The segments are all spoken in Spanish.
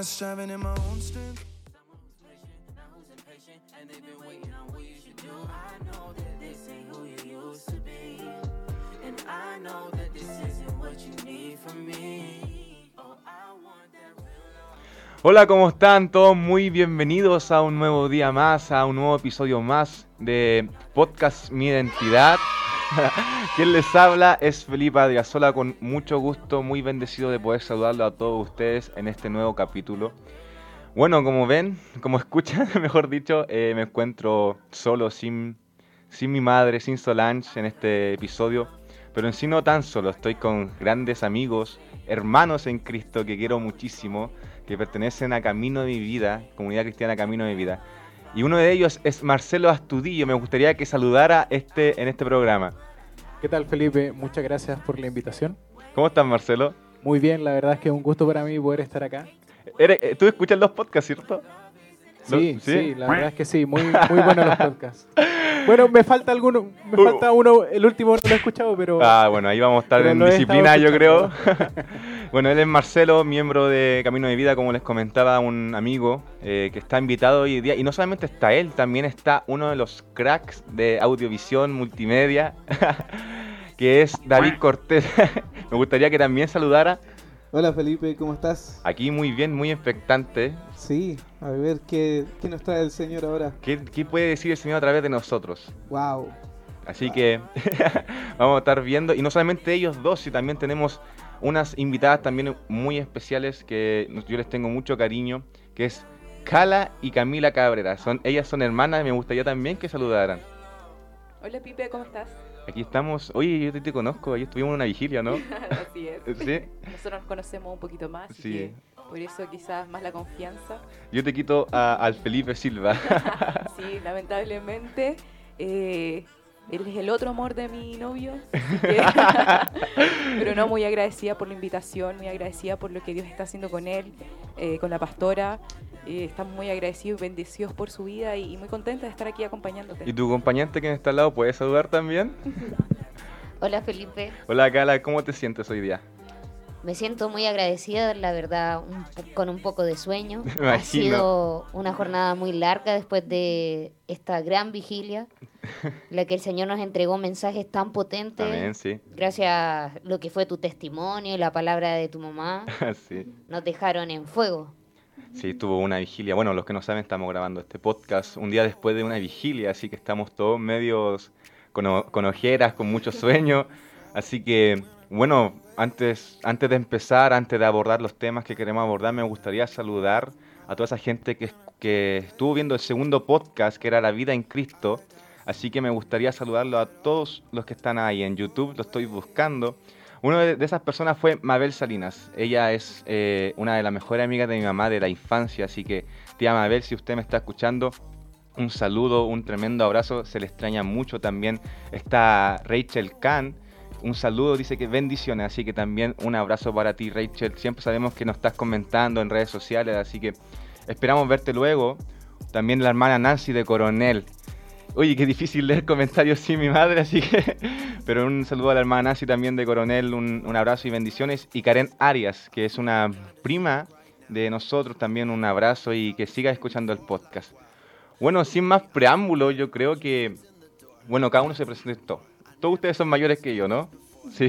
in my own. Hola, ¿cómo están? Todos muy bienvenidos a un nuevo día más, a un nuevo episodio más de Podcast Mi Identidad. Quien les habla es Felipe Adriasola, con mucho gusto, muy bendecido de poder saludarlo a todos ustedes en este nuevo capítulo. Bueno, como ven, como escuchan, mejor dicho, eh, me encuentro solo, sin, sin mi madre, sin Solange en este episodio. Pero en sí no tan solo, estoy con grandes amigos, hermanos en Cristo que quiero muchísimo, que pertenecen a Camino de mi vida, comunidad cristiana Camino de mi vida. Y uno de ellos es Marcelo Astudillo. Me gustaría que saludara este, en este programa. ¿Qué tal Felipe? Muchas gracias por la invitación. ¿Cómo estás, Marcelo? Muy bien, la verdad es que es un gusto para mí poder estar acá. Eres- eh, Tú escuchas los podcasts, ¿cierto? Sí, ¿No? sí, ¿Sí? la verdad es que sí, muy, muy buenos los podcasts. Bueno, me falta alguno, me Uh. falta uno, el último no lo he escuchado, pero Ah, bueno, ahí vamos a estar en disciplina, yo creo. bueno, él es Marcelo, miembro de Camino de Vida, como les comentaba un amigo eh, que está invitado hoy día. Y no solamente está él, también está uno de los cracks de audiovisión multimedia, que es David Cortés. Me gustaría que también saludara. Hola Felipe, ¿cómo estás? Aquí muy bien, muy expectante. Sí, a ver qué, qué nos trae el Señor ahora. ¿Qué, qué puede decir el Señor a través de nosotros? Wow. Así que vamos a estar viendo, y no solamente ellos dos, sino también tenemos unas invitadas también muy especiales que yo les tengo mucho cariño, que es Cala y Camila Cabrera. Son, ellas son hermanas y me gustaría también que saludaran. Hola Pipe, ¿cómo estás? Aquí estamos, oye, yo te, te conozco, ahí estuvimos en una vigilia, ¿no? Así es. Sí, Nosotros nos conocemos un poquito más, Sí. que por eso quizás más la confianza. yo te quito a- al Felipe Silva. Sí, lamentablemente, eh, él es el otro amor de mi novio. que- Pero no, muy agradecida por la invitación, muy agradecida por lo que Dios está haciendo con él, eh, con la pastora. Eh, estamos muy agradecidos y bendecidos por su vida y, y muy contenta de estar aquí acompañándote. ¿Y tu acompañante que está al lado puede saludar también? Hola Felipe, Hola Cala, ¿cómo te sientes hoy día? me siento muy agradecida, la verdad, un con un poco de sueño. Ha sido una jornada muy larga después de esta gran vigilia, la que el Señor nos entregó mensajes tan potentes. Amén, sí. Gracias a lo que fue tu testimonio y la palabra de tu mamá, sí. nos dejaron en fuego. Sí, tuvo una vigilia. Bueno, los que no saben, estamos grabando este podcast un día después de una vigilia, así que estamos todos medios con, con ojeras, con mucho sueño. Así que, bueno, antes, antes de empezar, antes de abordar los temas que queremos abordar, me gustaría saludar a toda esa gente que, que estuvo viendo el segundo podcast, que era La vida en Cristo. Así que me gustaría saludarlo a todos los que están ahí en YouTube, lo estoy buscando. Una de esas personas fue Mabel Salinas. Ella es eh, una de las mejores amigas de mi mamá de la infancia, así que tía Mabel, si usted me está escuchando, un saludo, un tremendo abrazo, se le extraña mucho también. Está Rachel Kahn, un saludo, dice que bendiciones, así que también un abrazo para ti Rachel. Siempre sabemos que nos estás comentando en redes sociales, así que esperamos verte luego. También la hermana Nancy de Coronel. Oye, qué difícil leer comentarios sin mi madre, así que... Pero un saludo a la hermana Nancy también de Coronel, un, un abrazo y bendiciones. Y Karen Arias, que es una prima de nosotros, también un abrazo y que siga escuchando el podcast. Bueno, sin más preámbulo, yo creo que... Bueno, cada uno se presentó. Todos ustedes son mayores que yo, ¿no? Sí.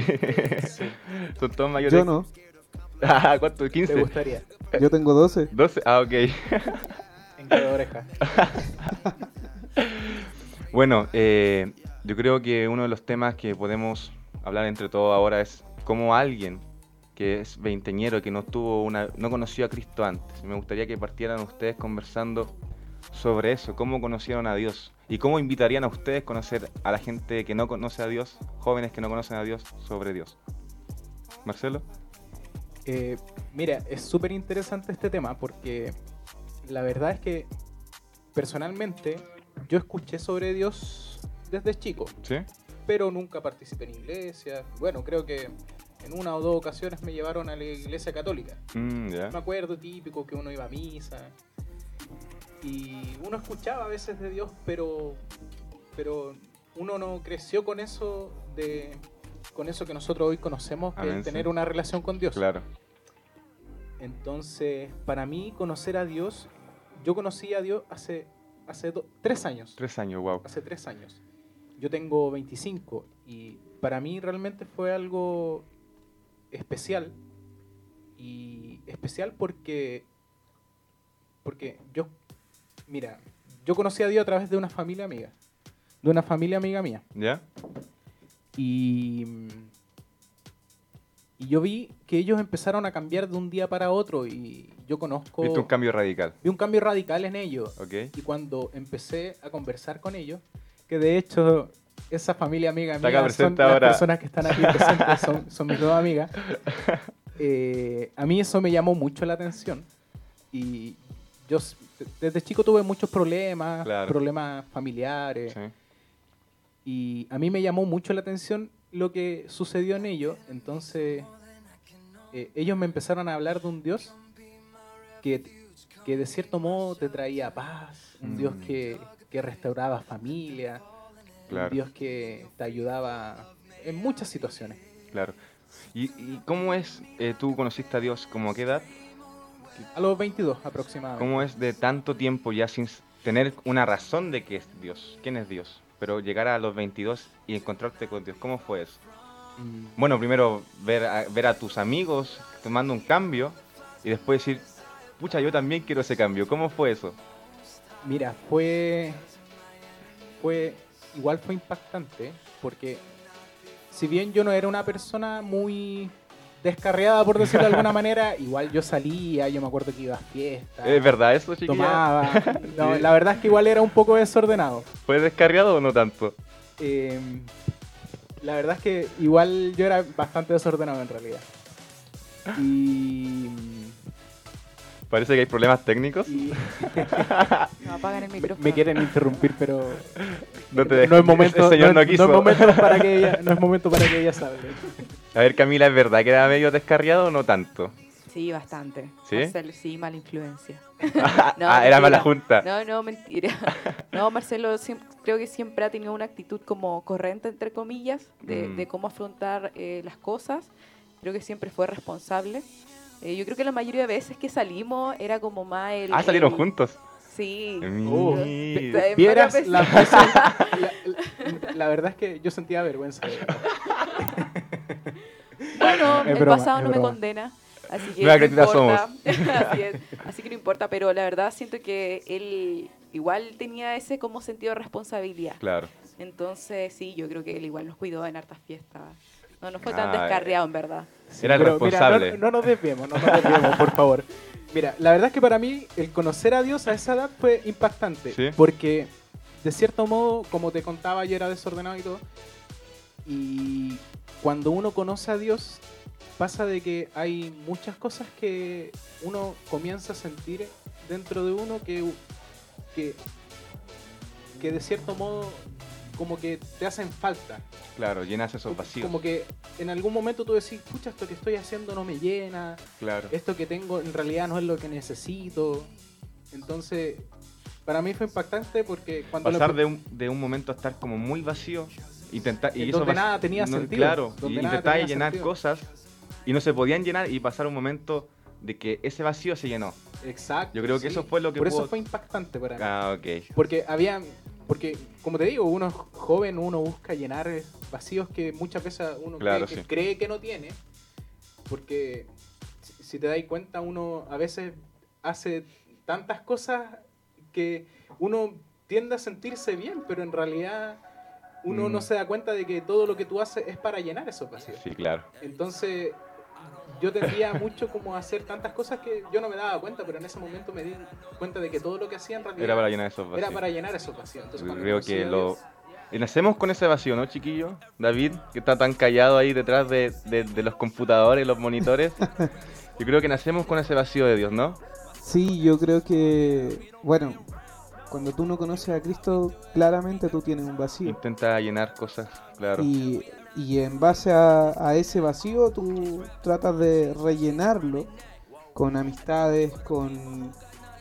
son todos mayores. Yo no, Ah, ¿Cuánto? te ¿15? gustaría. yo tengo 12. 12. Ah, ok. En cada oreja. Bueno, eh, yo creo que uno de los temas que podemos hablar entre todos ahora es cómo alguien que es veinteñero, que no tuvo una, no conoció a Cristo antes. Me gustaría que partieran ustedes conversando sobre eso, cómo conocieron a Dios y cómo invitarían a ustedes a conocer a la gente que no conoce a Dios, jóvenes que no conocen a Dios, sobre Dios. Marcelo. Eh, mira, es súper interesante este tema porque la verdad es que personalmente yo escuché sobre Dios desde chico, ¿Sí? pero nunca participé en iglesia. Bueno, creo que en una o dos ocasiones me llevaron a la iglesia católica. Mm. Me acuerdo típico que uno iba a misa y uno escuchaba a veces de Dios, pero, pero uno no creció con eso de con eso que nosotros hoy conocemos, que es tener sí. una relación con Dios. Claro. Entonces, para mí, conocer a Dios, yo conocí a Dios hace, hace tres años. Tres años, wow. Hace tres años. Yo tengo 25 y para mí realmente fue algo especial. Y especial porque, porque yo, mira, yo conocí a Dios a través de una familia amiga. De una familia amiga mía. ¿Ya? Y, y yo vi que ellos empezaron a cambiar de un día para otro y yo conozco... Viste un cambio radical. vi un cambio radical en ellos. ¿Ok? Y cuando empecé a conversar con ellos, que de hecho esa familia amiga Está mía son las ahora. personas que están aquí presentes, son, son mis dos amigas, eh, a mí eso me llamó mucho la atención. Y yo desde chico tuve muchos problemas, Claro. problemas familiares. Sí. Y a mí me llamó mucho la atención lo que sucedió en ellos. Entonces, eh, ellos me empezaron a hablar de un Dios que, que de cierto modo te traía paz, un Mm. Dios que, que restauraba familia, Claro. un Dios que te ayudaba en muchas situaciones. Claro. ¿Y, y cómo es, eh, tú conociste a Dios como a qué edad? A los 22 aproximadamente. ¿Cómo es de tanto tiempo ya sin tener una razón de que es Dios? ¿Quién es Dios? Pero llegar a los 22 y encontrarte con Dios, ¿cómo fue eso? Mm, Bueno, primero ver a, ver a tus amigos tomando un cambio y después decir, pucha, yo también quiero ese cambio. ¿Cómo fue eso? Mira, fue, fue, igual fue impactante, porque si bien yo no era una persona muy descarriada, por decirlo de alguna manera, igual yo salía, yo me acuerdo que iba a fiestas, ¿Es verdad eso, chiquilla? tomaba. No, Sí. la verdad es que igual era un poco desordenado. ¿Fue descarriado o no tanto? Eh, la verdad es que igual yo era bastante desordenado en realidad. Y, Parece que hay problemas técnicos. y No apagan el me, micrófono. me quieren interrumpir, pero No te no es momento, El señor no, no quiso. no es momento para que ella, no es momento para que ella hable. A ver, Camila, ¿es verdad que era medio descarriado o no tanto? Sí, bastante. ¿Sí? Marcelo, sí, mala influencia. ah, No, era mala junta. No, no, mentira. No, Marcelo siem- creo que siempre ha tenido una actitud como correcta, entre comillas, de, Mm. de cómo afrontar eh, las cosas. Creo que siempre fue responsable. Eh, yo creo que la mayoría de veces que salimos era como más el... Ah, salieron el- juntos. Sí. Oh, Vieras la, la, la- la verdad es que yo sentía vergüenza. Bueno, Es el broma, pasado no me condena. Así que no importa. así, es. Así que no importa, pero la verdad siento que él igual tenía ese como sentido de responsabilidad. Claro. Entonces, sí, yo creo que él igual nos cuidó en hartas fiestas. No, no fue tan Ah, descarriado, en verdad. Era el mira, responsable. no, no nos desviemos, no nos desviemos, por favor. Mira, la verdad es que para mí el conocer a Dios a esa edad fue impactante. Sí. Porque, de cierto modo, como te contaba, yo era desordenado y todo. Y cuando uno conoce a Dios, pasa de que hay muchas cosas que uno comienza a sentir dentro de uno que, que, que de cierto modo como que te hacen falta. Claro, llenas esos vacíos. Como que en algún momento tú decís, pucha, esto que estoy haciendo no me llena, Claro. esto que tengo en realidad no es lo que necesito. Entonces, para mí fue impactante porque cuando Pasar de un, de un momento a estar como muy vacío intentar y eso donde nada tenía sentido, Claro, y tenía llenar sentido. cosas y no se podían llenar y pasar un momento de que ese vacío se llenó. Exacto. Yo creo que sí. eso fue lo que Por pudo- eso fue impactante para mí. Ah, ok. Porque había, porque como te digo, uno es joven, uno busca llenar vacíos que muchas veces uno Claro, cree, que, cree que no tiene. Porque si te das cuenta, uno a veces hace tantas cosas que uno tiende a sentirse bien, pero en realidad uno Mm. no se da cuenta de que todo lo que tú haces es para llenar esos vacíos. Sí, claro. Entonces, yo tendría mucho como a hacer tantas cosas que yo no me daba cuenta, pero en ese momento me di cuenta de que todo lo que hacía en realidad Era para llenar esos vacíos. era para llenar esos vacíos. Entonces, Yo creo que lo... Y nacemos con ese vacío, ¿no, chiquillo? David, que está tan callado ahí detrás de, de- de los computadores los monitores. Yo creo que nacemos con ese vacío de Dios, ¿no? Sí, yo creo que, bueno, cuando tú no conoces a Cristo, claramente tú tienes un vacío. Intenta llenar cosas, claro. Y, y en base a, a ese vacío tú tratas de rellenarlo con amistades, con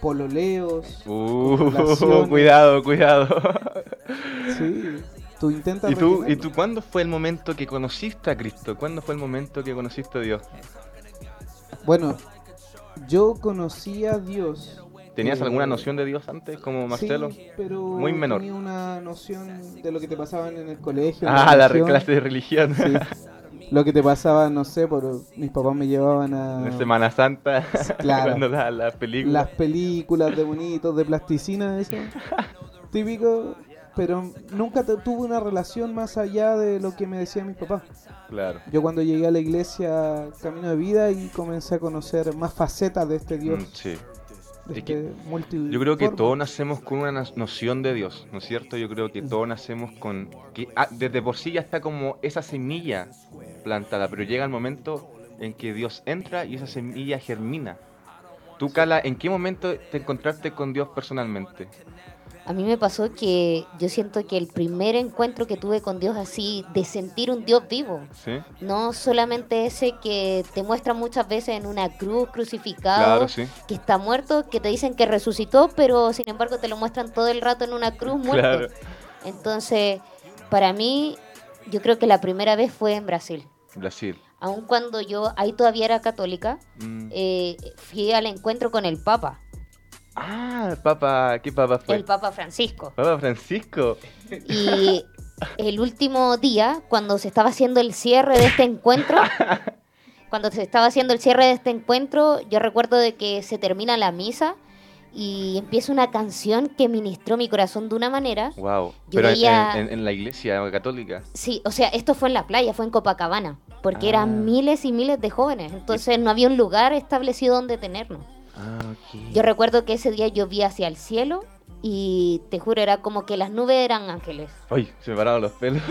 pololeos. Uh, con cuidado, cuidado. Sí, tú intentas ¿Y tú, ¿Y tú cuándo fue el momento que conociste a Cristo? ¿Cuándo fue el momento que conociste a Dios? Bueno, yo conocí a Dios. ¿Tenías eh, alguna noción de Dios antes, como Marcelo? Sí, pero Muy menor. tenía una noción de lo que te pasaban en el colegio. ah, la clase de religión. Sí. Lo que te pasaba, no sé, por mis papás me llevaban a En Semana Santa, Claro. cuando la, la película. las películas de bonitos, de plasticina, eso. Típico, pero nunca tuve una relación más allá de lo que me decían mis papás. Claro. Yo cuando llegué a la iglesia Camino de Vida y comencé a conocer más facetas de este Dios, Mm, sí. De es que este Yo creo que todos nacemos con una noción de Dios, ¿no es cierto? Yo creo que todos nacemos con... que ah, Desde por sí ya está como esa semilla plantada, pero llega el momento en que Dios entra y esa semilla germina. Tú, Cala, ¿en qué momento te encontraste con Dios personalmente? A mí me pasó que yo siento que el primer encuentro que tuve con Dios así, de sentir un Dios vivo, ¿Sí? no solamente ese que te muestra muchas veces en una cruz crucificado, Claro, sí. que está muerto, que te dicen que resucitó, pero sin embargo te lo muestran todo el rato en una cruz muerto. Claro. Entonces, para mí, yo creo que la primera vez fue en Brasil. Brasil. Aun cuando yo ahí todavía era católica, Mm. eh, fui al encuentro con el Papa, Ah, Papa, ¿qué Papa fue? el Papa Francisco. Papa Francisco. Y el último día, cuando se estaba haciendo el cierre de este encuentro, cuando se estaba haciendo el cierre de este encuentro, yo recuerdo de que se termina la misa y empieza una canción que ministró mi corazón de una manera. Wow. Yo Pero en- veía- en, en la iglesia católica. Sí, o sea, esto fue en la playa, fue en Copacabana, porque Ah. eran miles y miles de jóvenes, entonces no había un lugar establecido donde tenernos. Ah. Yo recuerdo que ese día yo vi hacia el cielo y te juro, era como que las nubes eran ángeles. Ay, se me pararon los pelos.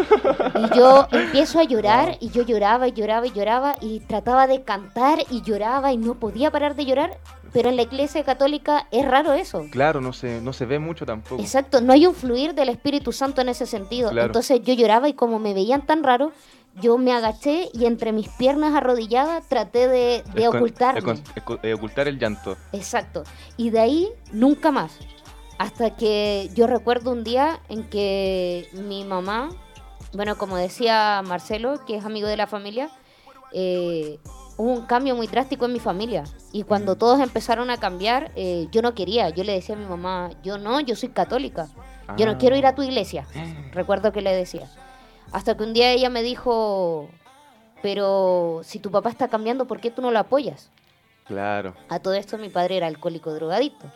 Y yo empiezo a llorar y yo lloraba y lloraba y lloraba y trataba de cantar y lloraba y no podía parar de llorar. Pero en la iglesia católica es raro eso. Claro, no se, no se ve mucho tampoco. Exacto, no hay un fluir del Espíritu Santo en ese sentido. Claro. Entonces yo lloraba y como me veían tan raro, yo me agaché y entre mis piernas arrodilladas traté de, de eh, ocultar el llanto. Exacto. Y de ahí nunca más. Hasta que yo recuerdo un día en que mi mamá, bueno, como decía Marcelo, que es amigo de la familia, eh, hubo un cambio muy drástico en mi familia. Y cuando todos empezaron a cambiar, eh, yo no quería. Yo le decía a mi mamá, yo no, yo soy católica. Yo no Ah. quiero ir a tu iglesia. Recuerdo que le decía. Hasta que un día ella me dijo, pero si tu papá está cambiando, ¿por qué tú no lo apoyas? Claro. A todo esto mi padre era alcohólico drogadicto.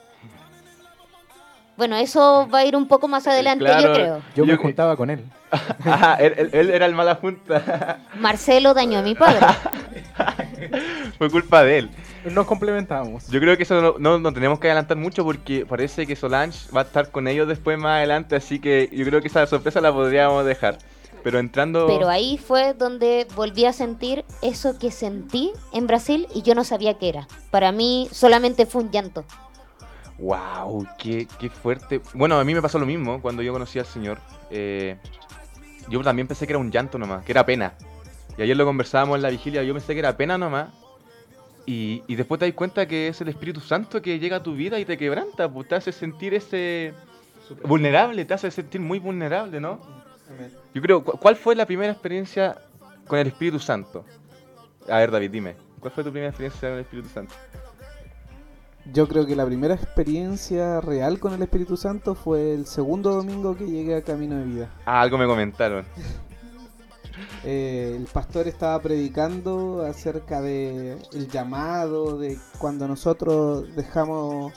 Bueno, eso va a ir un poco más adelante, Claro. yo creo. Yo me juntaba con él. Él, él- él era el mala junta. Marcelo dañó a mi padre. Fue culpa de él. Nos complementábamos. Yo creo que eso no, no, no tenemos que adelantar mucho porque parece que Solange va a estar con ellos después más adelante, así que yo creo que esa sorpresa la podríamos dejar. Pero entrando... Pero ahí fue donde volví a sentir eso que sentí en Brasil y yo no sabía qué era. Para mí solamente fue un llanto. ¡Wow! Qué, ¡Qué fuerte! Bueno, a mí me pasó lo mismo cuando yo conocí al Señor. Eh, yo también pensé que era un llanto nomás, que era pena. Y ayer lo conversábamos en la vigilia, yo pensé que era pena nomás. Y, y después te das cuenta que es el Espíritu Santo que llega a tu vida y te quebranta, pues te hace sentir ese... Vulnerable, te hace sentir muy vulnerable, ¿no? Yo creo, ¿cu- ¿cuál fue la primera experiencia con el Espíritu Santo? A ver, David, dime. ¿Cuál fue tu primera experiencia con el Espíritu Santo? Yo creo que la primera experiencia real con el Espíritu Santo fue el segundo domingo que llegué a Camino de Vida. Ah, algo me comentaron. Eh, el pastor estaba predicando acerca de el llamado, de cuando nosotros dejamos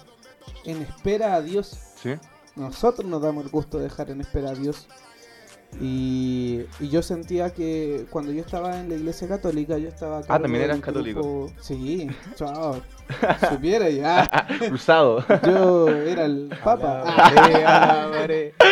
en espera a Dios. ¿Sí? Nosotros nos damos el gusto de dejar en espera a Dios. Y, y yo sentía que cuando yo estaba en la iglesia católica, yo estaba... Ah, ¿también eras católico? Sí, chao. Supiera ya. Cruzado. Yo era el papa. Alabaré.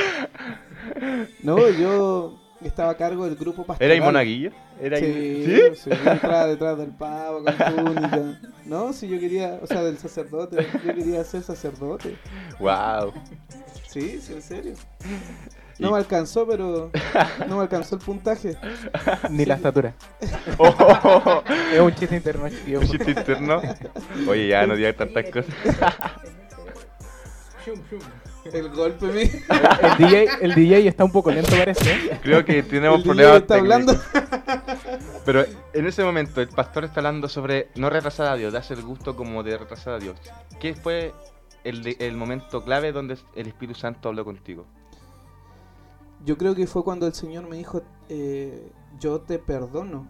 No, yo estaba a cargo del grupo pastoral. ¿Era y monaguillo? ¿Era Sí, ¿Sí? sí, yo entraba detrás del papa con túnica. No, si yo quería, o sea, del sacerdote, yo quería ser sacerdote. Wow. Sí, sí, en serio. No Y- me alcanzó, pero no me alcanzó el puntaje. Ni la estatura. Oh, Es un chiste interno. chiquillo. un chiste interno. Oye, ya no digas tantas cosas. El golpe me... El DJ, el DJ está un poco lento, parece. Creo que tenemos El DJ problemas está hablando. Pero en ese momento el pastor está hablando sobre no retrasar a Dios, darse el gusto como de retrasar a Dios. ¿Qué fue el, el momento clave donde el Espíritu Santo habló contigo? Yo creo que fue cuando el Señor me dijo, eh, yo te perdono,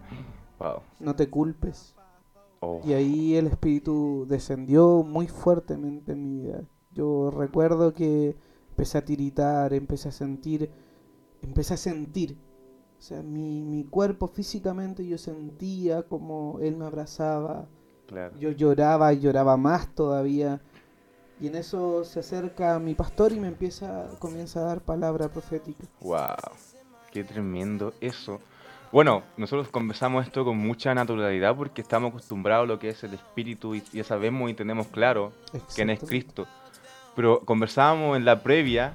Wow. no te culpes. Oh. Y ahí el Espíritu descendió muy fuertemente en mi vida. Yo recuerdo que empecé a tiritar, empecé a sentir, empecé a sentir. O sea, mi, mi cuerpo físicamente yo sentía como Él me abrazaba, Claro. yo lloraba y lloraba más todavía. Y en eso se acerca mi pastor y me empieza, comienza a dar palabra profética. Wow, qué tremendo eso. Bueno, nosotros conversamos esto con mucha naturalidad porque estamos acostumbrados a lo que es el espíritu y ya sabemos y tenemos claro quién es. Cristo. Pero conversábamos en la previa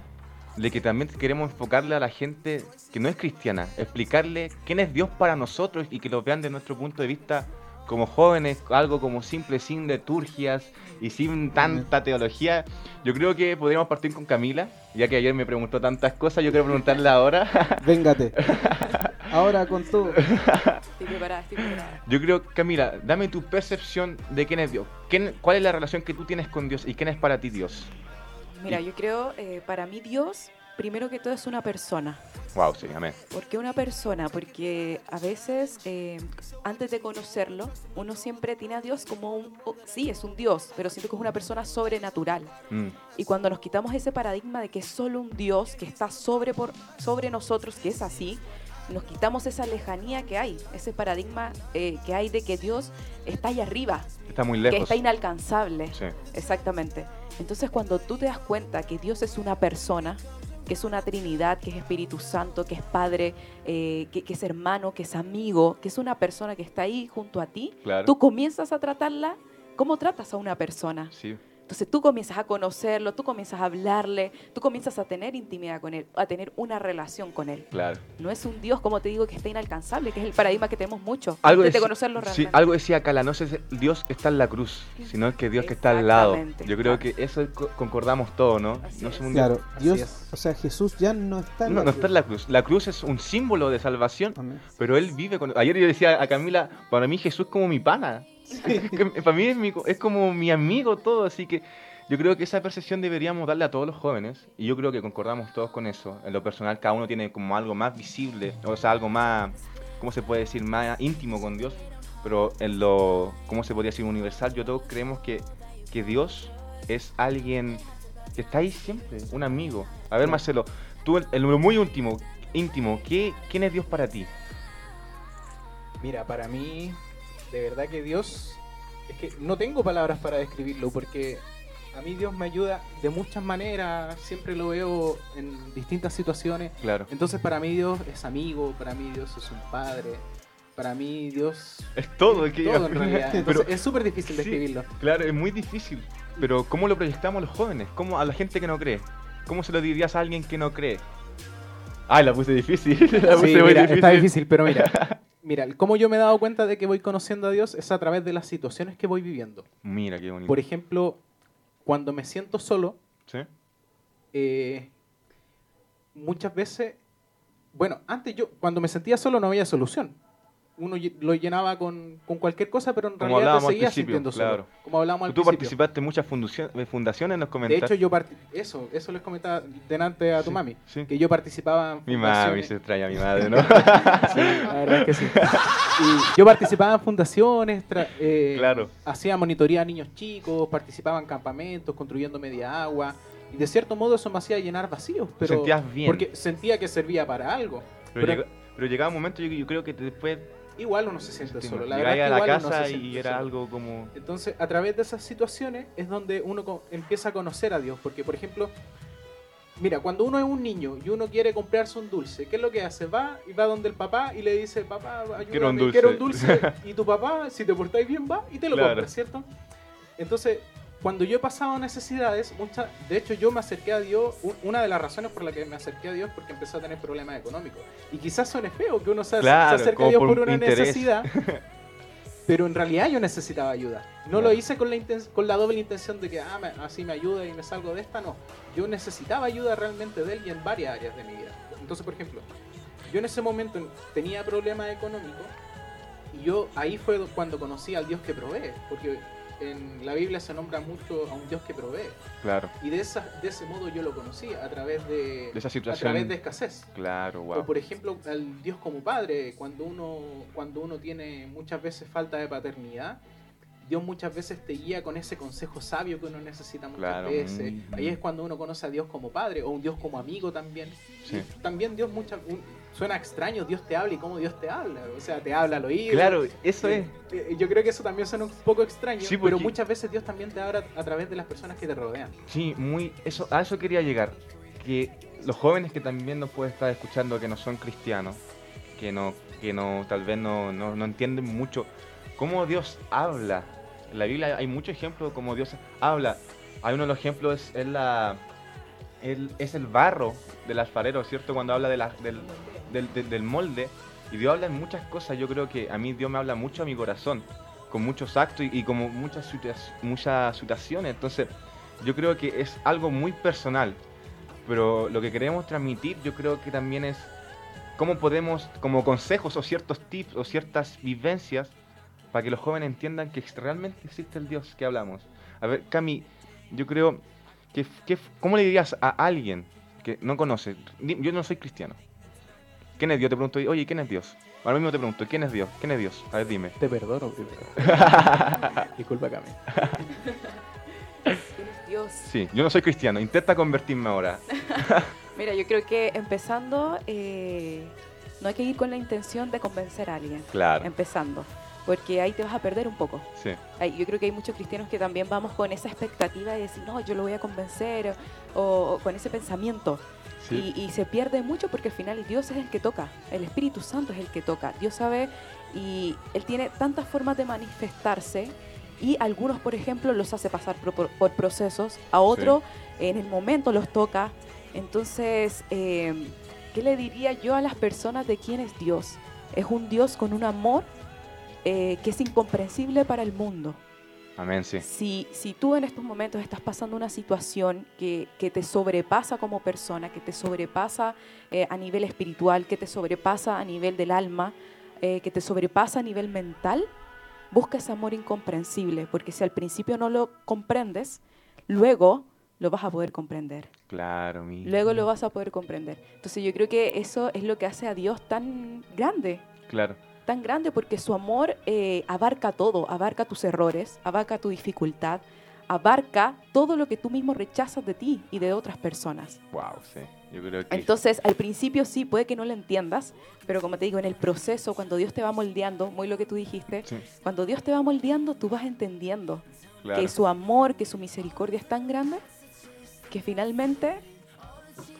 de que también queremos enfocarle a la gente que no es cristiana, explicarle quién es Dios para nosotros y que lo vean desde nuestro punto de vista como jóvenes, algo como simple, sin liturgias y sin tanta teología. Yo creo que podríamos partir con Camila, ya que ayer me preguntó tantas cosas, yo quiero preguntarle ahora. Véngate. Ahora con todo. Estoy preparada, estoy preparada. Yo creo, Camila, dame tu percepción de quién es Dios. ¿Quién, ¿Cuál es la relación que tú tienes con Dios y quién es para ti Dios? Mira, yo creo, eh, para mí Dios, primero que todo es una persona. Wow, sí, amén. ¿Por qué una persona? Porque a veces, eh, antes de conocerlo, uno siempre tiene a Dios como un... oh, sí, es un Dios, pero siento que es una persona sobrenatural. Mm, Y cuando nos quitamos ese paradigma de que es solo un Dios que está sobre, por, sobre nosotros, que es así, nos quitamos esa lejanía que hay, ese paradigma eh, que hay de que Dios está ahí arriba, está muy que lejos. está inalcanzable. Sí, Exactamente. Entonces cuando tú te das cuenta que Dios es una persona, que es una Trinidad, que es Espíritu Santo, que es Padre, eh, que, que es hermano, que es amigo, que es una persona que está ahí junto a ti, claro. tú comienzas a tratarla como tratas a una persona. Sí, Entonces tú comienzas a conocerlo, tú comienzas a hablarle, tú comienzas a tener intimidad con él, a tener una relación con él. claro. No es un Dios, como te digo, que está inalcanzable, que es el paradigma que tenemos mucho, Algo de conocerlo sí, realmente. algo decía Cala, no si Dios está en la cruz, sino es que Dios que está al lado. Yo creo que eso co- concordamos todos, ¿no? Así no es es. un Claro, Dios, es. o sea, Jesús ya no está en No, la no está en la cruz. La cruz es un símbolo de salvación, Amén. pero él vive con... Ayer yo decía a Camila, para mí Jesús es como mi pana. Para mí es, mi es como mi amigo todo, así que yo creo que esa percepción deberíamos darle a todos los jóvenes y yo creo que concordamos todos con eso. En lo personal cada uno tiene como algo más visible, o sea, algo más, ¿cómo se puede decir? Más íntimo con Dios, pero en lo, ¿cómo se podría decir? Universal, yo todos creemos que, que Dios es alguien que está ahí siempre, un amigo. A ver, Marcelo, tú en lo muy último, íntimo, ¿qué, ¿quién es Dios para ti? Mira, para mí, de verdad que Dios, es que no tengo palabras para describirlo, porque a mí Dios me ayuda de muchas maneras, siempre lo veo en distintas situaciones. Claro. Entonces para mí Dios es amigo, para mí Dios es un padre, para mí Dios Es todo, es que todo en realidad. Entonces, Pero- es súper difícil Sí. describirlo. Claro, es muy difícil. Pero ¿cómo lo proyectamos a los jóvenes? ¿Cómo a la gente que no cree? ¿Cómo se lo dirías a alguien que no cree? Ay, la puse difícil. la puse Sí, muy mira, difícil. está difícil, pero mira, mira, cómo yo me he dado cuenta de que voy conociendo a Dios es a través de las situaciones que voy viviendo. Mira, qué bonito. Por ejemplo, cuando me siento solo, ¿Sí? eh, muchas veces, bueno, antes yo, cuando me sentía solo no había solución. Uno lo llenaba con, con cualquier cosa, pero en Como realidad te seguías sintiendo claro. solo. Como hablábamos al Tú principio. participaste en muchas eh, fundaciones, nos De comentaste. hecho, yo eso, eso les comentaba delante a tu Sí, mami, sí. que yo participaba en Mi mami se extraña a mi madre, ¿no? Sí, la verdad es que sí. Y yo participaba en fundaciones, tra- eh, Claro. hacía monitoría a niños chicos, participaba en campamentos, construyendo media agua. Y de cierto modo eso me hacía llenar vacíos. Pero sentías bien. Porque sentía que servía para algo. Pero, Pero- llega- pero llegaba un momento, yo, yo creo que después Igual uno se siente solo. La verdad a la igual uno casa se y era solo. algo como... Entonces, a través de esas situaciones es donde uno empieza a conocer a Dios. Porque, por ejemplo, mira, cuando uno es un niño y uno quiere comprarse un dulce, ¿qué es lo que hace? Va y va donde el papá y le dice, papá, ayúdame, Quiero un dulce". quiero un dulce. y tu papá, si te portáis bien, va y te lo Claro. compra, ¿cierto? Entonces, cuando yo he pasado necesidades, muchas, de hecho yo me acerqué a Dios, una de las razones por la que me acerqué a Dios es porque empecé a tener problemas económicos. Y quizás suene feo que uno se, se Claro, acerque a Dios por una interés. necesidad, pero en realidad yo necesitaba ayuda. No lo hice con la, con la doble intención de que ah, me- así me ayuda y me salgo de esta, no. Yo necesitaba ayuda realmente de él y en varias áreas de mi vida. Entonces, por ejemplo, yo en ese momento tenía problemas económicos Y yo ahí fue cuando conocí al Dios que provee, porque en la Biblia se nombra mucho a un Dios que provee. Claro, Y de, esa, de ese modo yo lo conocí, a través de, de esa a situación. través de escasez. Claro, O wow. por ejemplo, al Dios como padre, cuando uno, cuando uno tiene muchas veces falta de paternidad, Dios muchas veces te guía con ese consejo sabio que uno necesita muchas Claro, veces. Ahí es cuando uno conoce a Dios como padre o un Dios como amigo también. Sí. También Dios muchas suena extraño, Dios te habla y cómo Dios te habla. O sea, te habla al oído. Claro, eso Eh, es. eh, Yo creo que eso también suena un poco extraño, Sí, pero porque- muchas veces Dios también te habla a través de las personas que te rodean. Sí, muy. Eso, a eso quería llegar. Que los jóvenes que también nos pueden estar escuchando que no son cristianos, que no, que no, tal vez no, no, no entienden mucho cómo Dios habla. En la Biblia hay muchos ejemplos de cómo Dios habla. Hay uno de los ejemplos es, es la el- es el barro del alfarero, ¿cierto? Cuando habla de la- del, del, del- molde. Y Dios habla en muchas cosas. Yo creo que a mí Dios me habla mucho a mi corazón, con muchos actos y, y como muchas, muchas situaciones. Entonces, yo creo que es algo muy personal. Pero lo que queremos transmitir, yo creo que también es cómo podemos, como consejos o ciertos tips o ciertas vivencias, para que los jóvenes entiendan que realmente existe el Dios que hablamos. A ver, Cami, yo creo ¿cómo le dirías a alguien que no conoce? Yo no soy cristiano. ¿Quién es Dios? Te pregunto, oye, ¿quién es Dios? Ahora mismo te pregunto, ¿quién es Dios? ¿Quién es Dios? A ver, dime. Te perdono primero. Disculpa, Cami. ¿Quién es Dios? Sí, yo no soy cristiano, intenta convertirme ahora. Mira, yo creo que empezando, eh, no hay que ir con la intención de convencer a alguien. Claro, Empezando. Porque ahí te vas a perder un poco. sí, Ay, Yo creo que hay muchos cristianos que también vamos con esa expectativa de decir, no, yo lo voy a convencer, o, o con ese pensamiento. sí, Y, y se pierde mucho porque al final Dios es el que toca, el Espíritu Santo es el que toca. Dios sabe y Él tiene tantas formas de manifestarse y algunos, por ejemplo, los hace pasar por, por- por procesos, a otros en el momento los toca. Entonces, eh, ¿qué le diría yo a las personas de quién es Dios? Es un Dios con un amor eh, que es incomprensible para el mundo. amén, sí, Si, si tú en estos momentos estás pasando una situación que, que te sobrepasa como persona, que te sobrepasa eh, a nivel espiritual, que te sobrepasa a nivel del alma, eh, que te sobrepasa a nivel mental, busca ese amor incomprensible, porque si al principio no lo comprendes, luego lo vas a poder comprender. claro, mi. Luego lo vas a poder comprender. Entonces yo creo que eso es lo que hace a Dios tan grande, Claro, tan grande porque su amor eh, abarca todo, abarca tus errores, abarca tu dificultad, abarca todo lo que tú mismo rechazas de ti y de otras personas. wow, sí, yo creo que. Entonces, al principio sí, puede que no lo entiendas, pero como te digo, en el proceso, cuando Dios te va moldeando, muy lo que tú dijiste, Sí, cuando Dios te va moldeando, tú vas entendiendo claro. que su amor, que su misericordia es tan grande que finalmente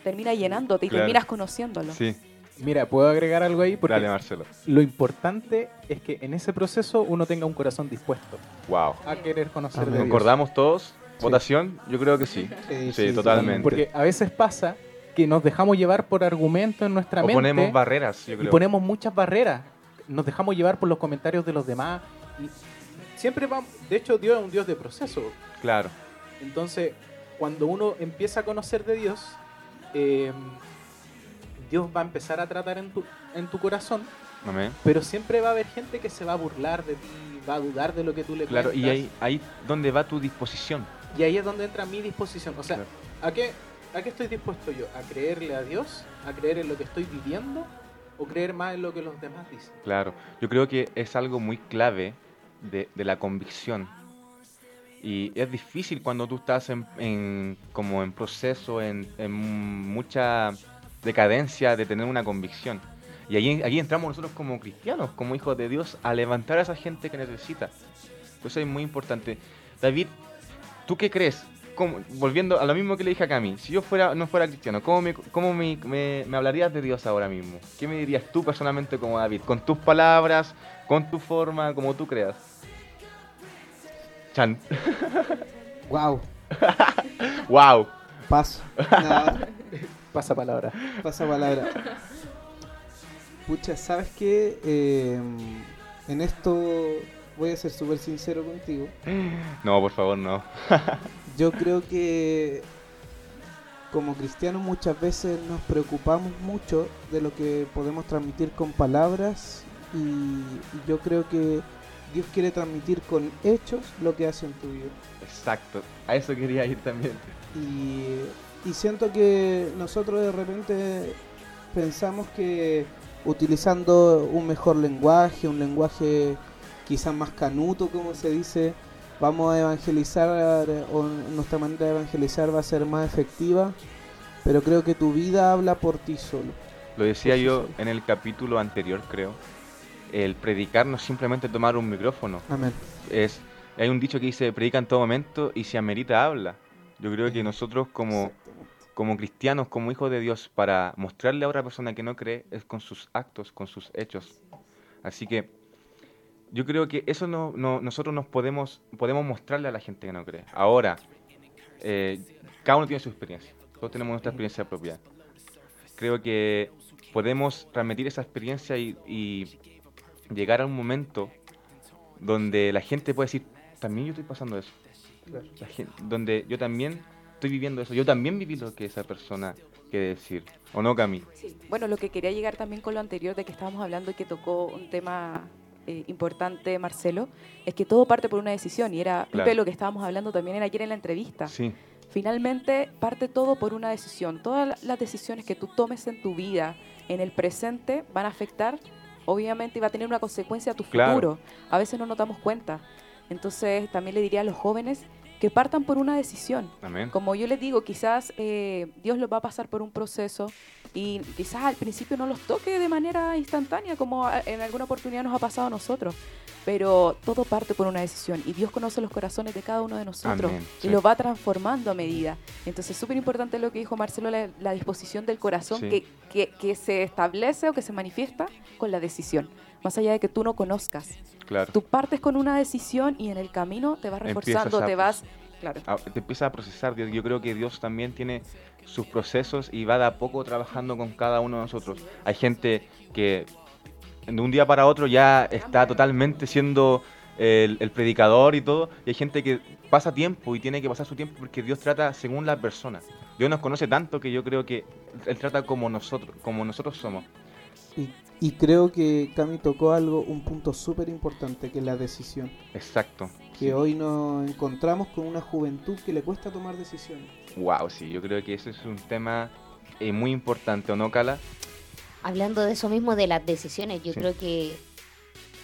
termina llenándote y Claro. terminas conociéndolo. Sí, Mira, ¿puedo agregar algo ahí? Porque dale, Marcelo. lo importante es que en ese proceso uno tenga un corazón dispuesto Wow. a querer conocer Amén. de Dios. ¿Concordamos todos? Sí. ¿Votación? Yo creo que sí. Sí, Sí, sí, totalmente. Porque a veces pasa que nos dejamos llevar por argumentos en nuestra O mente ponemos barreras, yo y creo. ponemos muchas barreras. Nos dejamos llevar por los comentarios de los demás. Y siempre vamos, de hecho Dios es un Dios de proceso. Claro, Entonces, cuando uno empieza a conocer de Dios, eh, Dios va a empezar a tratar en tu, en tu corazón, amén. pero siempre va a haber gente que se va a burlar de ti, va a dudar de lo que tú le Claro, y ahí, ahí donde va tu disposición. Y ahí es donde entra mi disposición. O sea, Claro. ¿a, qué, ¿a qué estoy dispuesto yo? ¿A creerle a Dios? ¿A creer en lo que estoy viviendo? ¿O creer más en lo que los demás dicen? Claro, yo creo que es algo muy clave de, de la convicción. Y es difícil cuando tú estás en, en- como en proceso, en, en mucha decadencia de tener una convicción. Y ahí, aquí entramos nosotros como cristianos, como hijos de Dios, a levantar a esa gente que necesita. Eso es muy importante. David, ¿tú qué crees? ¿Cómo- volviendo a lo mismo que le dije a Cami, si yo fuera, no fuera cristiano, ¿cómo, me, cómo me, me- me hablarías de Dios ahora mismo? ¿Qué me dirías tú personalmente como David? ¿Con tus palabras? ¿Con tu forma? Como tú creas. Chan. Wow, ¡Wow! paso. Nada, Pasa palabra. pasa palabra. Pucha, ¿sabes qué? Eh, en esto voy a ser súper sincero contigo. No, por favor, no. Yo creo que como cristianos muchas veces nos preocupamos mucho de lo que podemos transmitir con palabras y, y yo creo que Dios quiere transmitir con hechos lo que hace en tu vida. Exacto, a eso quería ir también. Y, y siento que nosotros de repente pensamos que utilizando un mejor lenguaje, un lenguaje quizás más canuto, como se dice, vamos a evangelizar o nuestra manera de evangelizar va a ser más efectiva, pero creo que tu vida habla por ti solo. Lo decía Por yo en el capítulo anterior, creo. El predicar no es simplemente tomar un micrófono. Amén. Es, hay un dicho que dice, predica en todo momento y si amerita, habla. Yo creo que nosotros como. Como cristianos, como hijos de Dios, para mostrarle a otra persona que no cree, es con sus actos, con sus hechos. Así que yo creo que eso no, no- nosotros nos podemos, podemos mostrarle a la gente que no cree. Ahora, eh, cada uno tiene su experiencia. Todos tenemos nuestra experiencia propia. Creo que podemos transmitir esa experiencia y, y llegar a un momento donde la gente puede decir, también yo estoy pasando eso. La donde yo también estoy viviendo eso. Yo también viví lo que esa persona quiere decir. ¿O no, Cami? Sí. Bueno, lo que quería llegar también con lo anterior de que estábamos hablando y que tocó un tema eh, importante, Marcelo, es que todo parte por una decisión y era Claro. Lo que estábamos hablando también era ayer en la entrevista. Sí, Finalmente parte todo por una decisión. Todas la- las decisiones que tú tomes en tu vida, en el presente, van a afectar, obviamente, y va a tener una consecuencia a tu Claro. futuro. A veces no nos damos cuenta. Entonces, también le diría a los jóvenes que partan por una decisión. amén. Como yo les digo, quizás eh, Dios los va a pasar por un proceso y quizás al principio no los toque de manera instantánea, como a- en alguna oportunidad nos ha pasado a nosotros. Pero todo parte por una decisión y Dios conoce los corazones de cada uno de nosotros Amén, y sí. lo va transformando a medida. Entonces, súper importante lo que dijo Marcelo, la, la disposición del corazón Sí. que, que, que se establece o que se manifiesta con la decisión. Más allá de que tú no conozcas. Claro. Tú partes con una decisión y en el camino te vas Empiezas reforzando, a te vas... Claro. Ah, te empieza a procesar. Dios. Yo creo que Dios también tiene sus procesos y va de a poco trabajando con cada uno de nosotros. Hay gente que de un día para otro ya está totalmente siendo el, el predicador y todo, y hay gente que pasa tiempo y tiene que pasar su tiempo porque Dios trata según la persona. Dios nos conoce tanto que yo creo que Él trata como nosotros, como nosotros somos. Y, y creo que Cami tocó algo, un punto súper importante, que es la decisión. Exacto. Que hoy nos encontramos con una juventud que le cuesta tomar decisiones. Wow, sí, yo creo que ese es un tema eh, muy importante, ¿o no, Cala? Hablando de eso mismo, de las decisiones, yo Sí. creo que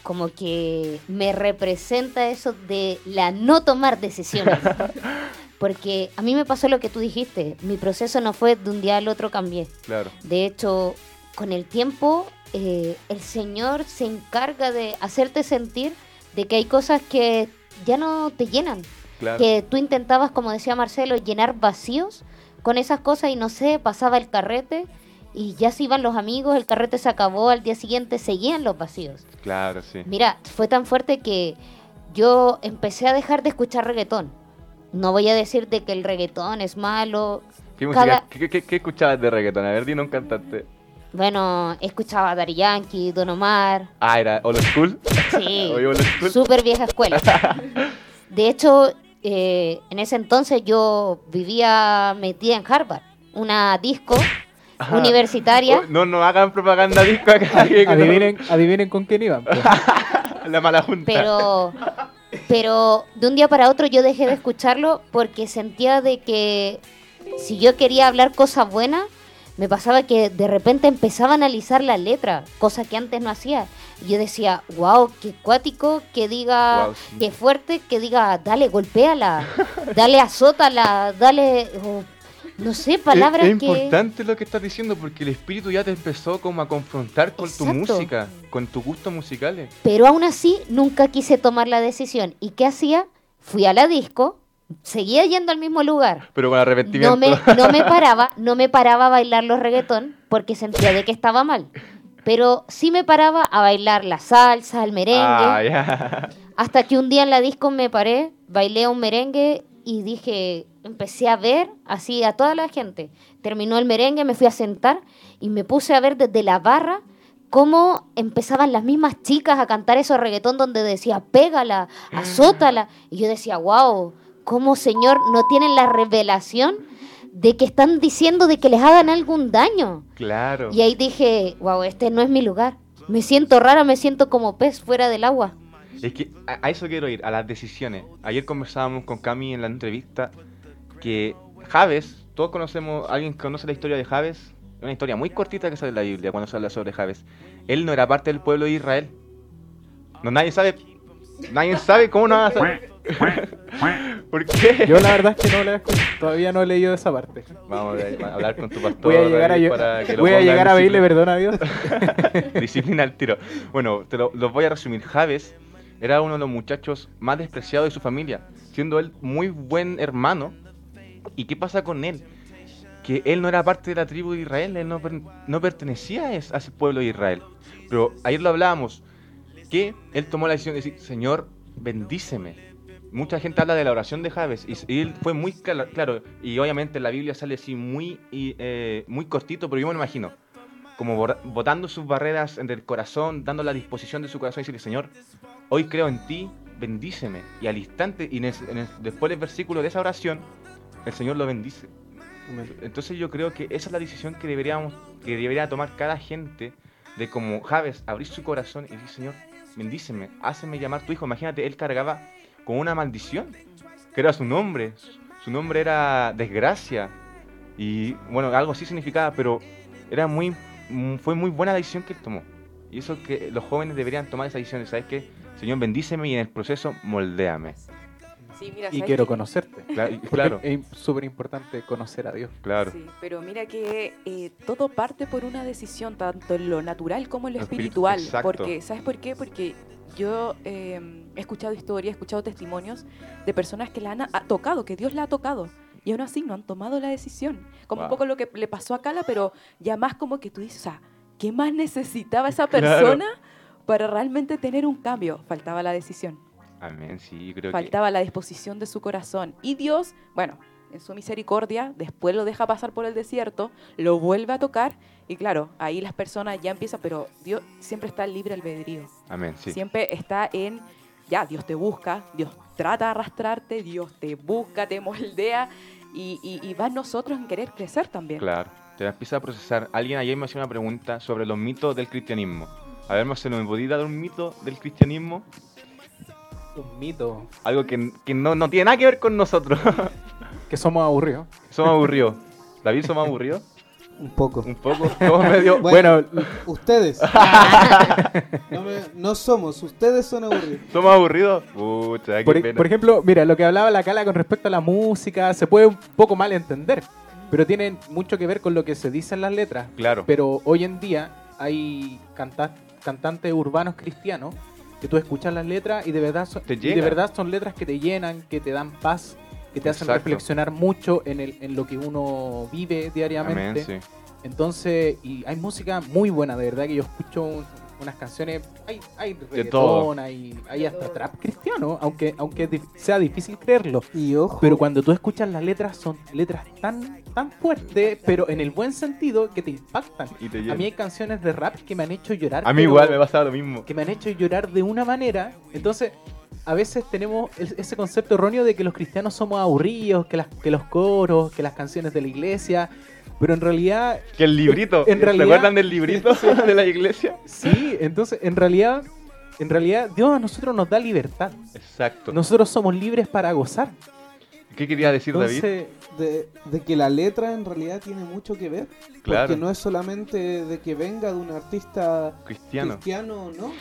como que me representa eso de la no tomar decisiones. Porque a mí me pasó lo que tú dijiste, mi proceso no fue de un día al otro cambié. Claro. De hecho, con el tiempo, eh, el Señor se encarga de hacerte sentir de que hay cosas que ya no te llenan. Claro. Que tú intentabas, como decía Marcelo, llenar vacíos con esas cosas y no sé, pasaba el carrete y ya se iban los amigos, el carrete se acabó, al día siguiente seguían los vacíos. Claro, sí. Mira, fue tan fuerte que yo empecé a dejar de escuchar reggaetón. No voy a decir de que el reggaetón es malo. ¿Qué, música, cada- ¿qué, qué- qué escuchabas de reggaetón? A ver, dime un cantante. Bueno, escuchaba a Daddy Yankee, Don Omar, Ah, era Old School. Sí, old school. súper vieja escuela. De hecho, eh, en ese entonces yo vivía metida en Harvard, una disco Ajá. universitaria. Oh, no, no hagan propaganda disco acá. Adivinen, adivinen con quién iban. pues. La mala junta. pero pero de un día para otro yo dejé de escucharlo porque sentía de que si yo quería hablar cosas buenas me pasaba que de repente empezaba a analizar la letra cosa que antes no hacía y yo decía wow qué cuático que diga sí. qué fuerte que diga dale golpéala dale azótala dale no sé palabras es, es que importante lo que estás diciendo porque el espíritu ya te empezó como a confrontar con tu música, con tus gustos musicales. Pero aún así nunca quise tomar la decisión. ¿Y qué hacía? Fui a la disco, seguía yendo al mismo lugar. Pero con arrepentimiento. No me, no me paraba, no me paraba a bailar los reggaetón porque sentía de que estaba mal. Pero sí me paraba a bailar la salsa, el merengue. Ah. Hasta que un día en la disco me paré, bailé un merengue y dije, empecé a ver así a toda la gente. Terminó el merengue, me fui a sentar y me puse a ver desde la barra cómo empezaban las mismas chicas a cantar esos reggaetón donde decía, pégala, azótala. Y yo decía, wow, cómo Señor no tienen la revelación de que están diciendo de que les hagan algún daño. Claro. Y ahí dije, wow, este no es mi lugar. Me siento rara, me siento como pez fuera del agua. Es que a, eso quiero ir, a las decisiones. Ayer conversábamos con Cami en la entrevista que Javes, todos conocemos, alguien conoce la historia de Javes, es una historia muy cortita que sale en la Biblia cuando se habla sobre Javes. Él no era parte del pueblo de Israel. No, nadie sabe, nadie sabe cómo no va a saber. ¿Por qué? Yo la verdad es que no le todavía no he leído esa parte. Vamos a hablar con tu pastor. Voy a llegar a, yo- para que lo voy a, llegar a pedirle perdón a Dios. Disciplina al tiro. Bueno, te lo, los voy a resumir. Javes era uno de los muchachos más despreciados de su familia, siendo él muy buen hermano. ¿Y qué pasa con él? Que él no era parte de la tribu de Israel, él no, per- no pertenecía a ese pueblo de Israel. Pero ayer lo hablábamos, que él tomó la decisión de decir, Señor, bendíceme. Mucha gente habla de la oración de Javes y, él fue muy claro, y obviamente en la Biblia sale así muy, y, eh, muy cortito, pero yo me lo imagino como botando sus barreras en el corazón, dando la disposición de su corazón y decirle, Señor, hoy creo en ti, bendíceme. Y al instante, y en el- el- después del versículo de esa oración, el Señor lo bendice. Entonces yo creo que esa es la decisión que deberíamos, que debería tomar cada gente, de como Javes, abrir su corazón y decir, Señor, bendíceme, háceme llamar tu hijo. Imagínate, él cargaba con una maldición, que era su nombre. Su nombre era desgracia. Y bueno, algo así significaba, pero era muy, mm, fue muy buena la decisión que él tomó. Y eso que los jóvenes deberían tomar esa decisión, ¿sabes qué? Señor, bendíceme y en el proceso moldéame. Sí, mira, Y ¿sabes quiero conocerte. Claro, Es súper importante conocer a Dios. claro. Sí, pero mira que eh, todo parte por una decisión, tanto en lo natural como en lo Lo espiritu- espiritual. exacto. Porque, ¿sabes por qué? Porque yo eh, he escuchado historias, he escuchado testimonios de personas que la han ha tocado, que Dios la ha tocado. Y aún así no han tomado la decisión. Como un Wow. poco lo que le pasó a Cala, pero ya más como que tú dices, o sea, ¿qué más necesitaba esa Claro. persona para realmente tener un cambio? Faltaba la decisión. Amén, sí, creo faltaba la disposición de su corazón. Y Dios, bueno, en su misericordia, después lo deja pasar por el desierto, lo vuelve a tocar y claro, ahí las personas ya empiezan, pero Dios siempre está en libre albedrío. Amén, sí. Siempre está en, ya, Dios te busca, Dios trata de arrastrarte, Dios te busca, te moldea y, y, y va nosotros en querer crecer también. Claro, te empieza a procesar. Alguien ayer me hacía una pregunta sobre los mitos del cristianismo. A ver, Marcelo, ¿me podías dar un mito del cristianismo? Un mito. Algo que, que no, no tiene nada que ver con nosotros. Que somos aburridos. somos aburridos. David, somos aburridos. Un poco. Un poco. Somos medio. Bueno, Bueno, ustedes. no, me- no somos, ustedes son aburridos. Somos aburridos. Pucha, qué por, pena. por ejemplo, mira, lo que hablaba la Cala con respecto a la música se puede un poco mal entender, pero tiene mucho que ver con lo que se dice en las letras. Claro. Pero hoy en día hay canta- cantantes urbanos cristianos que tú escuchas las letras y de verdad son, Te y de verdad son letras que te llenan, que te dan paz, que te hacen Exacto. reflexionar mucho en, el, en lo que uno vive diariamente. Amén, sí. Entonces, y hay música muy buena, de verdad que yo escucho un- unas canciones, hay, hay todo. reggaetón, hay, hay hasta trap cristiano, aunque, aunque sea difícil creerlo. Y ojo, Pero cuando tú escuchas las letras, son letras tan, tan fuertes, pero en el buen sentido, que te impactan. Y te A mí hay canciones de rap que me han hecho llorar. A mí igual me pasaba lo mismo. Que me han hecho llorar de una manera. Entonces, a veces tenemos el- ese concepto erróneo de que los cristianos somos aburridos, que, las, que los coros, que las canciones de la iglesia. Pero en realidad, Que el librito. En ¿Se realidad- acuerdan del librito de la iglesia? sí, entonces, en realidad, en realidad, Dios a nosotros nos da libertad. Exacto. Nosotros somos libres para gozar. ¿Qué quería decir David? Entonces, de, de que la letra en realidad tiene mucho que ver. Claro. Porque no es solamente de que venga de un artista Cristiano. cristiano, ¿no?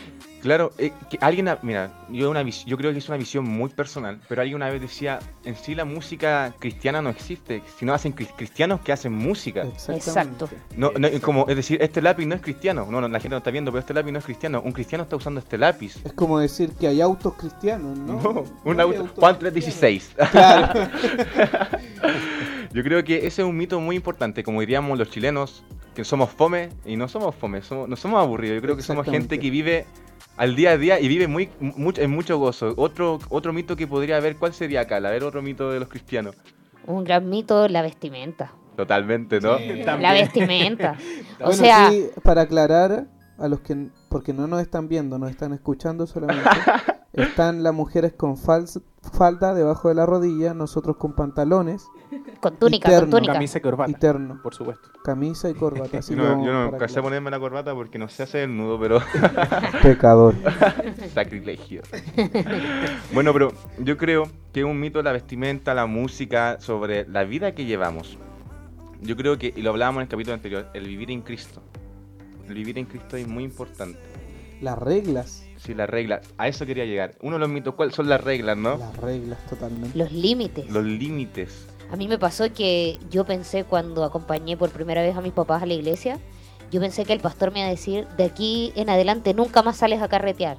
Claro, eh, que alguien, mira, yo, una vis- yo creo que es una visión muy personal, pero alguien una vez decía, en sí la música cristiana no existe, sino hacen cri- cristianos que hacen música. Exacto. No, no, como, es decir, este lápiz no es cristiano, no, no, la gente no está viendo, pero este lápiz no es cristiano, un cristiano está usando este lápiz. Es como decir que hay autos cristianos, ¿no? No, un auto, autos Juan cristianos. 316. Claro. Yo creo que ese es un mito muy importante, como diríamos los chilenos, que somos fome y no somos fome, somos, no somos aburridos. Yo creo que somos gente que vive al día a día y vive muy, mucho, en mucho gozo. Otro, otro mito que podría haber, ¿cuál sería acá? A ver, otro mito de los cristianos. Un gran mito, la vestimenta. Totalmente, ¿no? La vestimenta. O Bueno, sea, sí, para aclarar a los que, porque no nos están viendo, nos están escuchando solamente, Están las mujeres con fals- falda debajo de la rodilla, nosotros con pantalones Con túnica, terno. con túnica. Camisa y corbata. y terno, Por supuesto. camisa y corbata. Así no, yo no clase. ponerme la corbata porque no sé hacer el nudo, pero Pecador. sacrilegio. bueno, pero yo creo que es un mito la vestimenta, la música, sobre la vida que llevamos. Yo creo que, y lo hablábamos en el capítulo anterior, el vivir en Cristo. El vivir en Cristo es muy importante. Las reglas. Sí, las reglas. A eso quería llegar. Uno de los mitos, ¿cuáles son las reglas, no? Las reglas, totalmente. Los límites. Los límites. A mí me pasó que yo pensé cuando acompañé por primera vez a mis papás a la iglesia, yo pensé que el pastor me iba a decir, de aquí en adelante nunca más sales a carretear.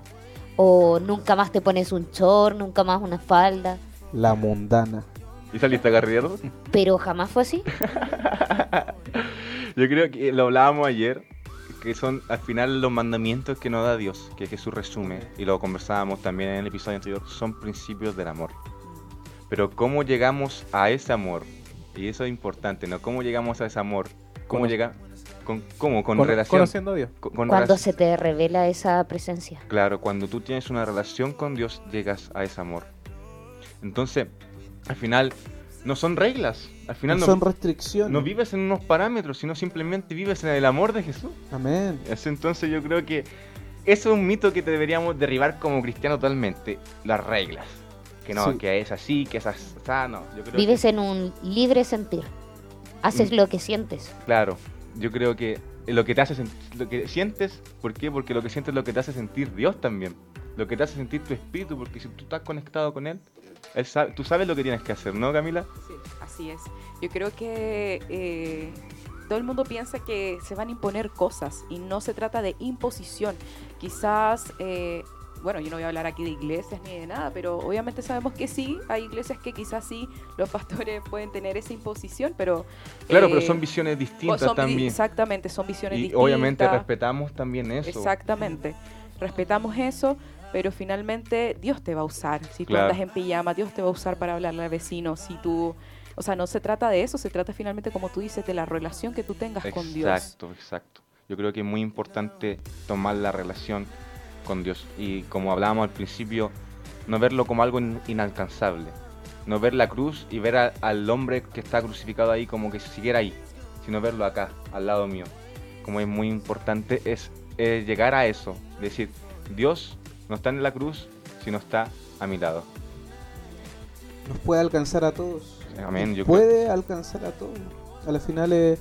O nunca más te pones un short, nunca más una falda. La mundana. ¿Y saliste a carretear? Pero jamás fue así. Yo creo que lo hablábamos ayer, que son al final los mandamientos que nos da Dios, que Jesús resume, y lo conversábamos también en el episodio anterior, son principios del amor. Pero ¿cómo llegamos a ese amor? Y eso es importante, ¿no? ¿Cómo llegamos a ese amor? ¿Cómo Cono- llega? Con, ¿Cómo? Con relación. Conociendo a Dios. con- con Cuando relación- se te revela esa presencia. Claro, cuando tú tienes una relación con Dios, llegas a ese amor. Entonces, al final, no son reglas. Al final No no, son restricciones. no vives en unos parámetros, sino simplemente vives en el amor de Jesús. Amén. Es- Entonces yo creo que eso es un mito que deberíamos derribar como cristiano totalmente. Las reglas. Que no, Sí. que es así, que es así. No, yo creo Vives que, en un libre sentir. Haces Mm. lo que sientes. Claro, yo creo que lo que te hace lo que sientes, ¿por qué? Porque lo que sientes es lo que te hace sentir Dios también. Lo que te hace sentir tu espíritu, porque si tú estás conectado con Él, él sabe- tú sabes lo que tienes que hacer, ¿no, Camila? Sí, así es. Yo creo que eh, todo el mundo piensa que se van a imponer cosas y no se trata de imposición. Quizás, eh, bueno, yo no voy a hablar aquí de iglesias ni de nada, pero obviamente sabemos que sí, hay iglesias que quizás sí los pastores pueden tener esa imposición, pero... Claro, eh, pero son visiones distintas son también. Exactamente, son visiones Y distintas. obviamente respetamos también eso. Exactamente. Respetamos eso, pero finalmente Dios te va a usar. Si tú Claro. andas en pijama, Dios te va a usar para hablarle al vecino. Si tú, o sea, no se trata de eso, se trata finalmente, como tú dices, de la relación que tú tengas con Dios. Exacto, exacto. Yo creo que es muy importante tomar la relación con Dios y como hablábamos al principio, no verlo como algo in- inalcanzable. No ver la cruz y ver a- al hombre que está crucificado ahí como que siguiera ahí, sino verlo acá, al lado mío. Como es muy importante es, eh, llegar a eso, decir, Dios no está en la cruz, sino está a mi lado. Nos puede alcanzar a todos. Amén. Yo creo- puede alcanzar a todos. A la final, eh,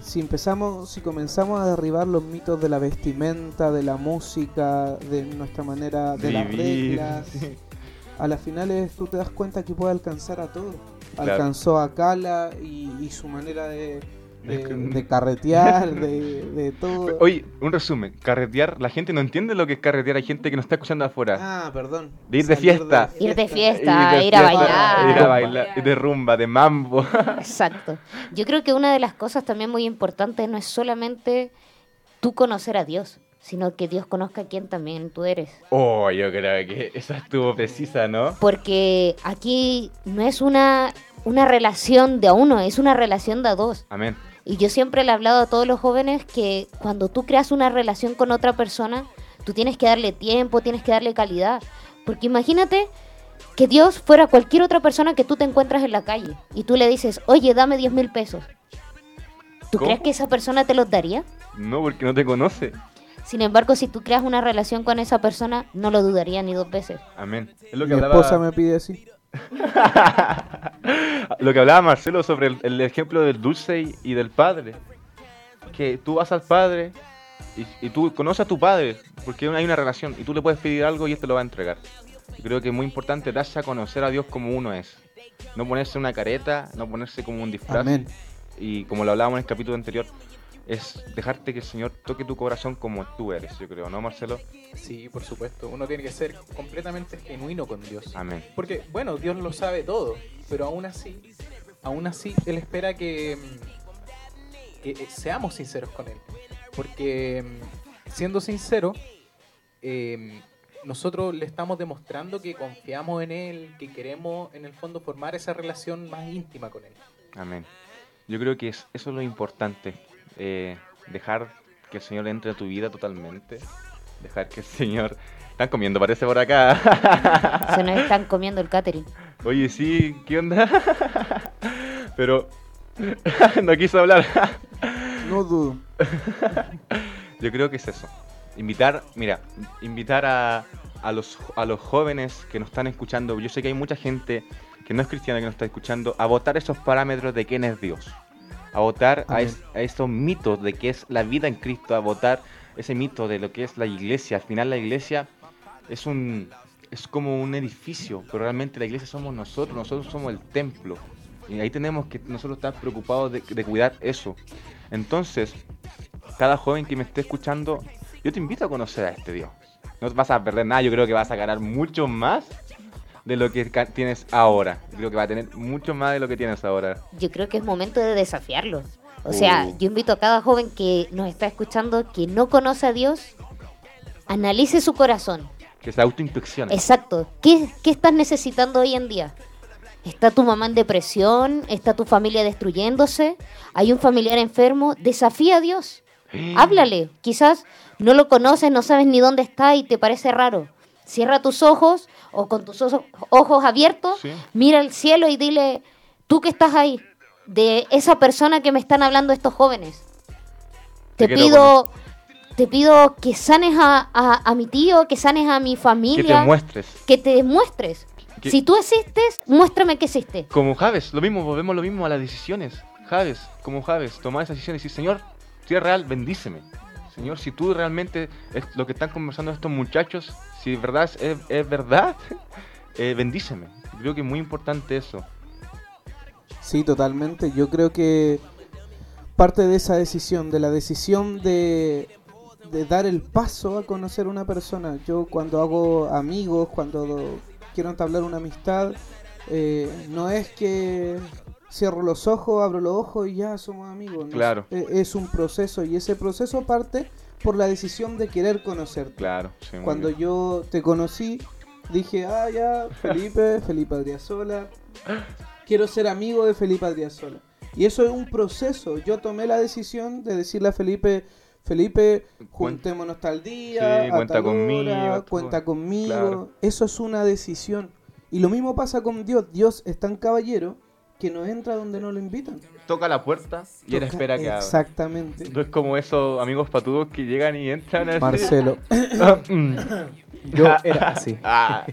si empezamos, si comenzamos a derribar los mitos de la vestimenta, de la música, de nuestra manera, de las Vivir, reglas, sí. a las finales tú te das cuenta que puede alcanzar a todos. Claro. Alcanzó a Cala y, y su manera de, de, de carretear, de, de todo. Oye, un resumen, carretear, la gente no entiende lo que es carretear, hay gente que nos está escuchando afuera. Ah, perdón. De ir de fiesta. Ir de Ir fiesta, de ir a bailar. Ir a bailar, ir de rumba, de mambo. Exacto. Yo creo que una de las cosas también muy importantes no es solamente tú conocer a Dios, sino que Dios conozca a quién también tú eres. Oh, yo creo que esa estuvo precisa, ¿no? Porque aquí no es una, una relación de a uno, es una relación de a dos. Amén. Y yo siempre le he hablado a todos los jóvenes que cuando tú creas una relación con otra persona, tú tienes que darle tiempo, tienes que darle calidad. Porque imagínate que Dios fuera cualquier otra persona que tú te encuentras en la calle y tú le dices, oye, dame 10 mil pesos. ¿Tú ¿Cómo? crees que esa persona te los daría? No, porque no te conoce. Sin embargo, si tú creas una relación con esa persona, no lo dudaría ni dos veces. Amén. Es lo Mi que hablaba, esposa me pide así. lo que hablaba Marcelo sobre el, el ejemplo del dulce y, del padre. Que tú vas al padre y, y tú conoces a tu padre, porque hay una relación y tú le puedes pedir algo y él te lo va a entregar. Yo creo que es muy importante darse a conocer a Dios como uno es. No ponerse una careta, no ponerse como un disfraz. Amén. Y como lo hablábamos en el capítulo anterior, es dejarte que el Señor toque tu corazón como tú eres, yo creo, ¿no, Marcelo? Sí, por supuesto. Uno tiene que ser completamente genuino con Dios. Amén. Porque, bueno, Dios lo sabe todo, pero aún así, aún así, Él espera que, que eh, seamos sinceros con Él. Porque, mm, siendo sincero, eh, nosotros le estamos demostrando que confiamos en Él, que queremos, en el fondo, formar esa relación más íntima con Él. Amén. Yo creo que es, eso es lo importante, eh, dejar que el Señor entre a tu vida totalmente dejar que el Señor... Están comiendo, parece por acá. Se nos están comiendo el catering. Oye, sí, ¿qué onda? Pero no quiso hablar. No dudo. Yo creo que es eso. Invitar, mira, invitar a, a los, a los jóvenes que nos están escuchando. Yo sé que hay mucha gente que no es cristiana que nos está escuchando, a votar esos parámetros de quién es Dios. A votar a, es- a esos mitos de qué es la vida en Cristo, a votar ese mito de lo que es la iglesia. Al final la iglesia es un es como un edificio, pero realmente la iglesia somos nosotros, nosotros somos el templo. Y ahí tenemos que nosotros estar preocupados de, de cuidar eso. Entonces, cada joven que me esté escuchando, yo te invito a conocer a este Dios. No vas a perder nada, yo creo que vas a ganar mucho más de lo que tienes ahora. Creo que va a tener mucho más de lo que tienes ahora. Yo creo que es momento de desafiarlo. O sea, Uh. yo invito a cada joven que nos está escuchando, que no conoce a Dios, analice su corazón. Que se autoinspeccione. Exacto. ¿Qué, ¿Qué estás necesitando hoy en día? ¿Está tu mamá en depresión? ¿Está tu familia destruyéndose? ¿Hay un familiar enfermo? Desafía a Dios. Háblale. Quizás no lo conoces, no sabes ni dónde está y te parece raro. Cierra tus ojos o con tus ojos abiertos, Sí. mira al cielo y dile, tú que estás ahí, de esa persona que me están hablando estos jóvenes. Te pido, te pido que sanes a, a- a mi tío, que sanes a mi Que familia te muestres. que te demuestres. Que- Si tú existes, muéstrame que existes. Como Javes, lo mismo, volvemos lo mismo a las decisiones. Javes, como Javes, tomar esa decisión y decir, Señor, si es real, bendíceme. Señor, si tú realmente es lo que están conversando estos muchachos, si es verdad es, es verdad, eh, bendíceme. Creo que es muy importante eso. Sí, totalmente. Yo creo que parte de esa decisión, de la decisión de, de dar el paso a conocer una persona. Yo cuando hago amigos, cuando do- quiero entablar una amistad, eh, no es que cierro los ojos, abro los ojos y ya somos amigos. ¿no? Claro. Eh, Es un proceso y ese proceso parte por la decisión de querer conocerte. Claro. sí, Cuando bien. yo te conocí, dije, ah, ya, Felipe, Felipe Adriasola. Quiero ser amigo de Felipe Adriasola. Y eso es un proceso. Yo tomé la decisión de decirle a Felipe, Felipe, juntémonos tal día, Sí, a cuenta tal conmigo, hora, cuenta conmigo. Claro. Eso es una decisión. Y lo mismo pasa con Dios. Dios es tan caballero que no entra donde no lo invitan. Toca la puerta y él espera que abra. Exactamente. No es como esos amigos patudos que llegan y entran así. Marcelo. Mm. Yo era así. Ah.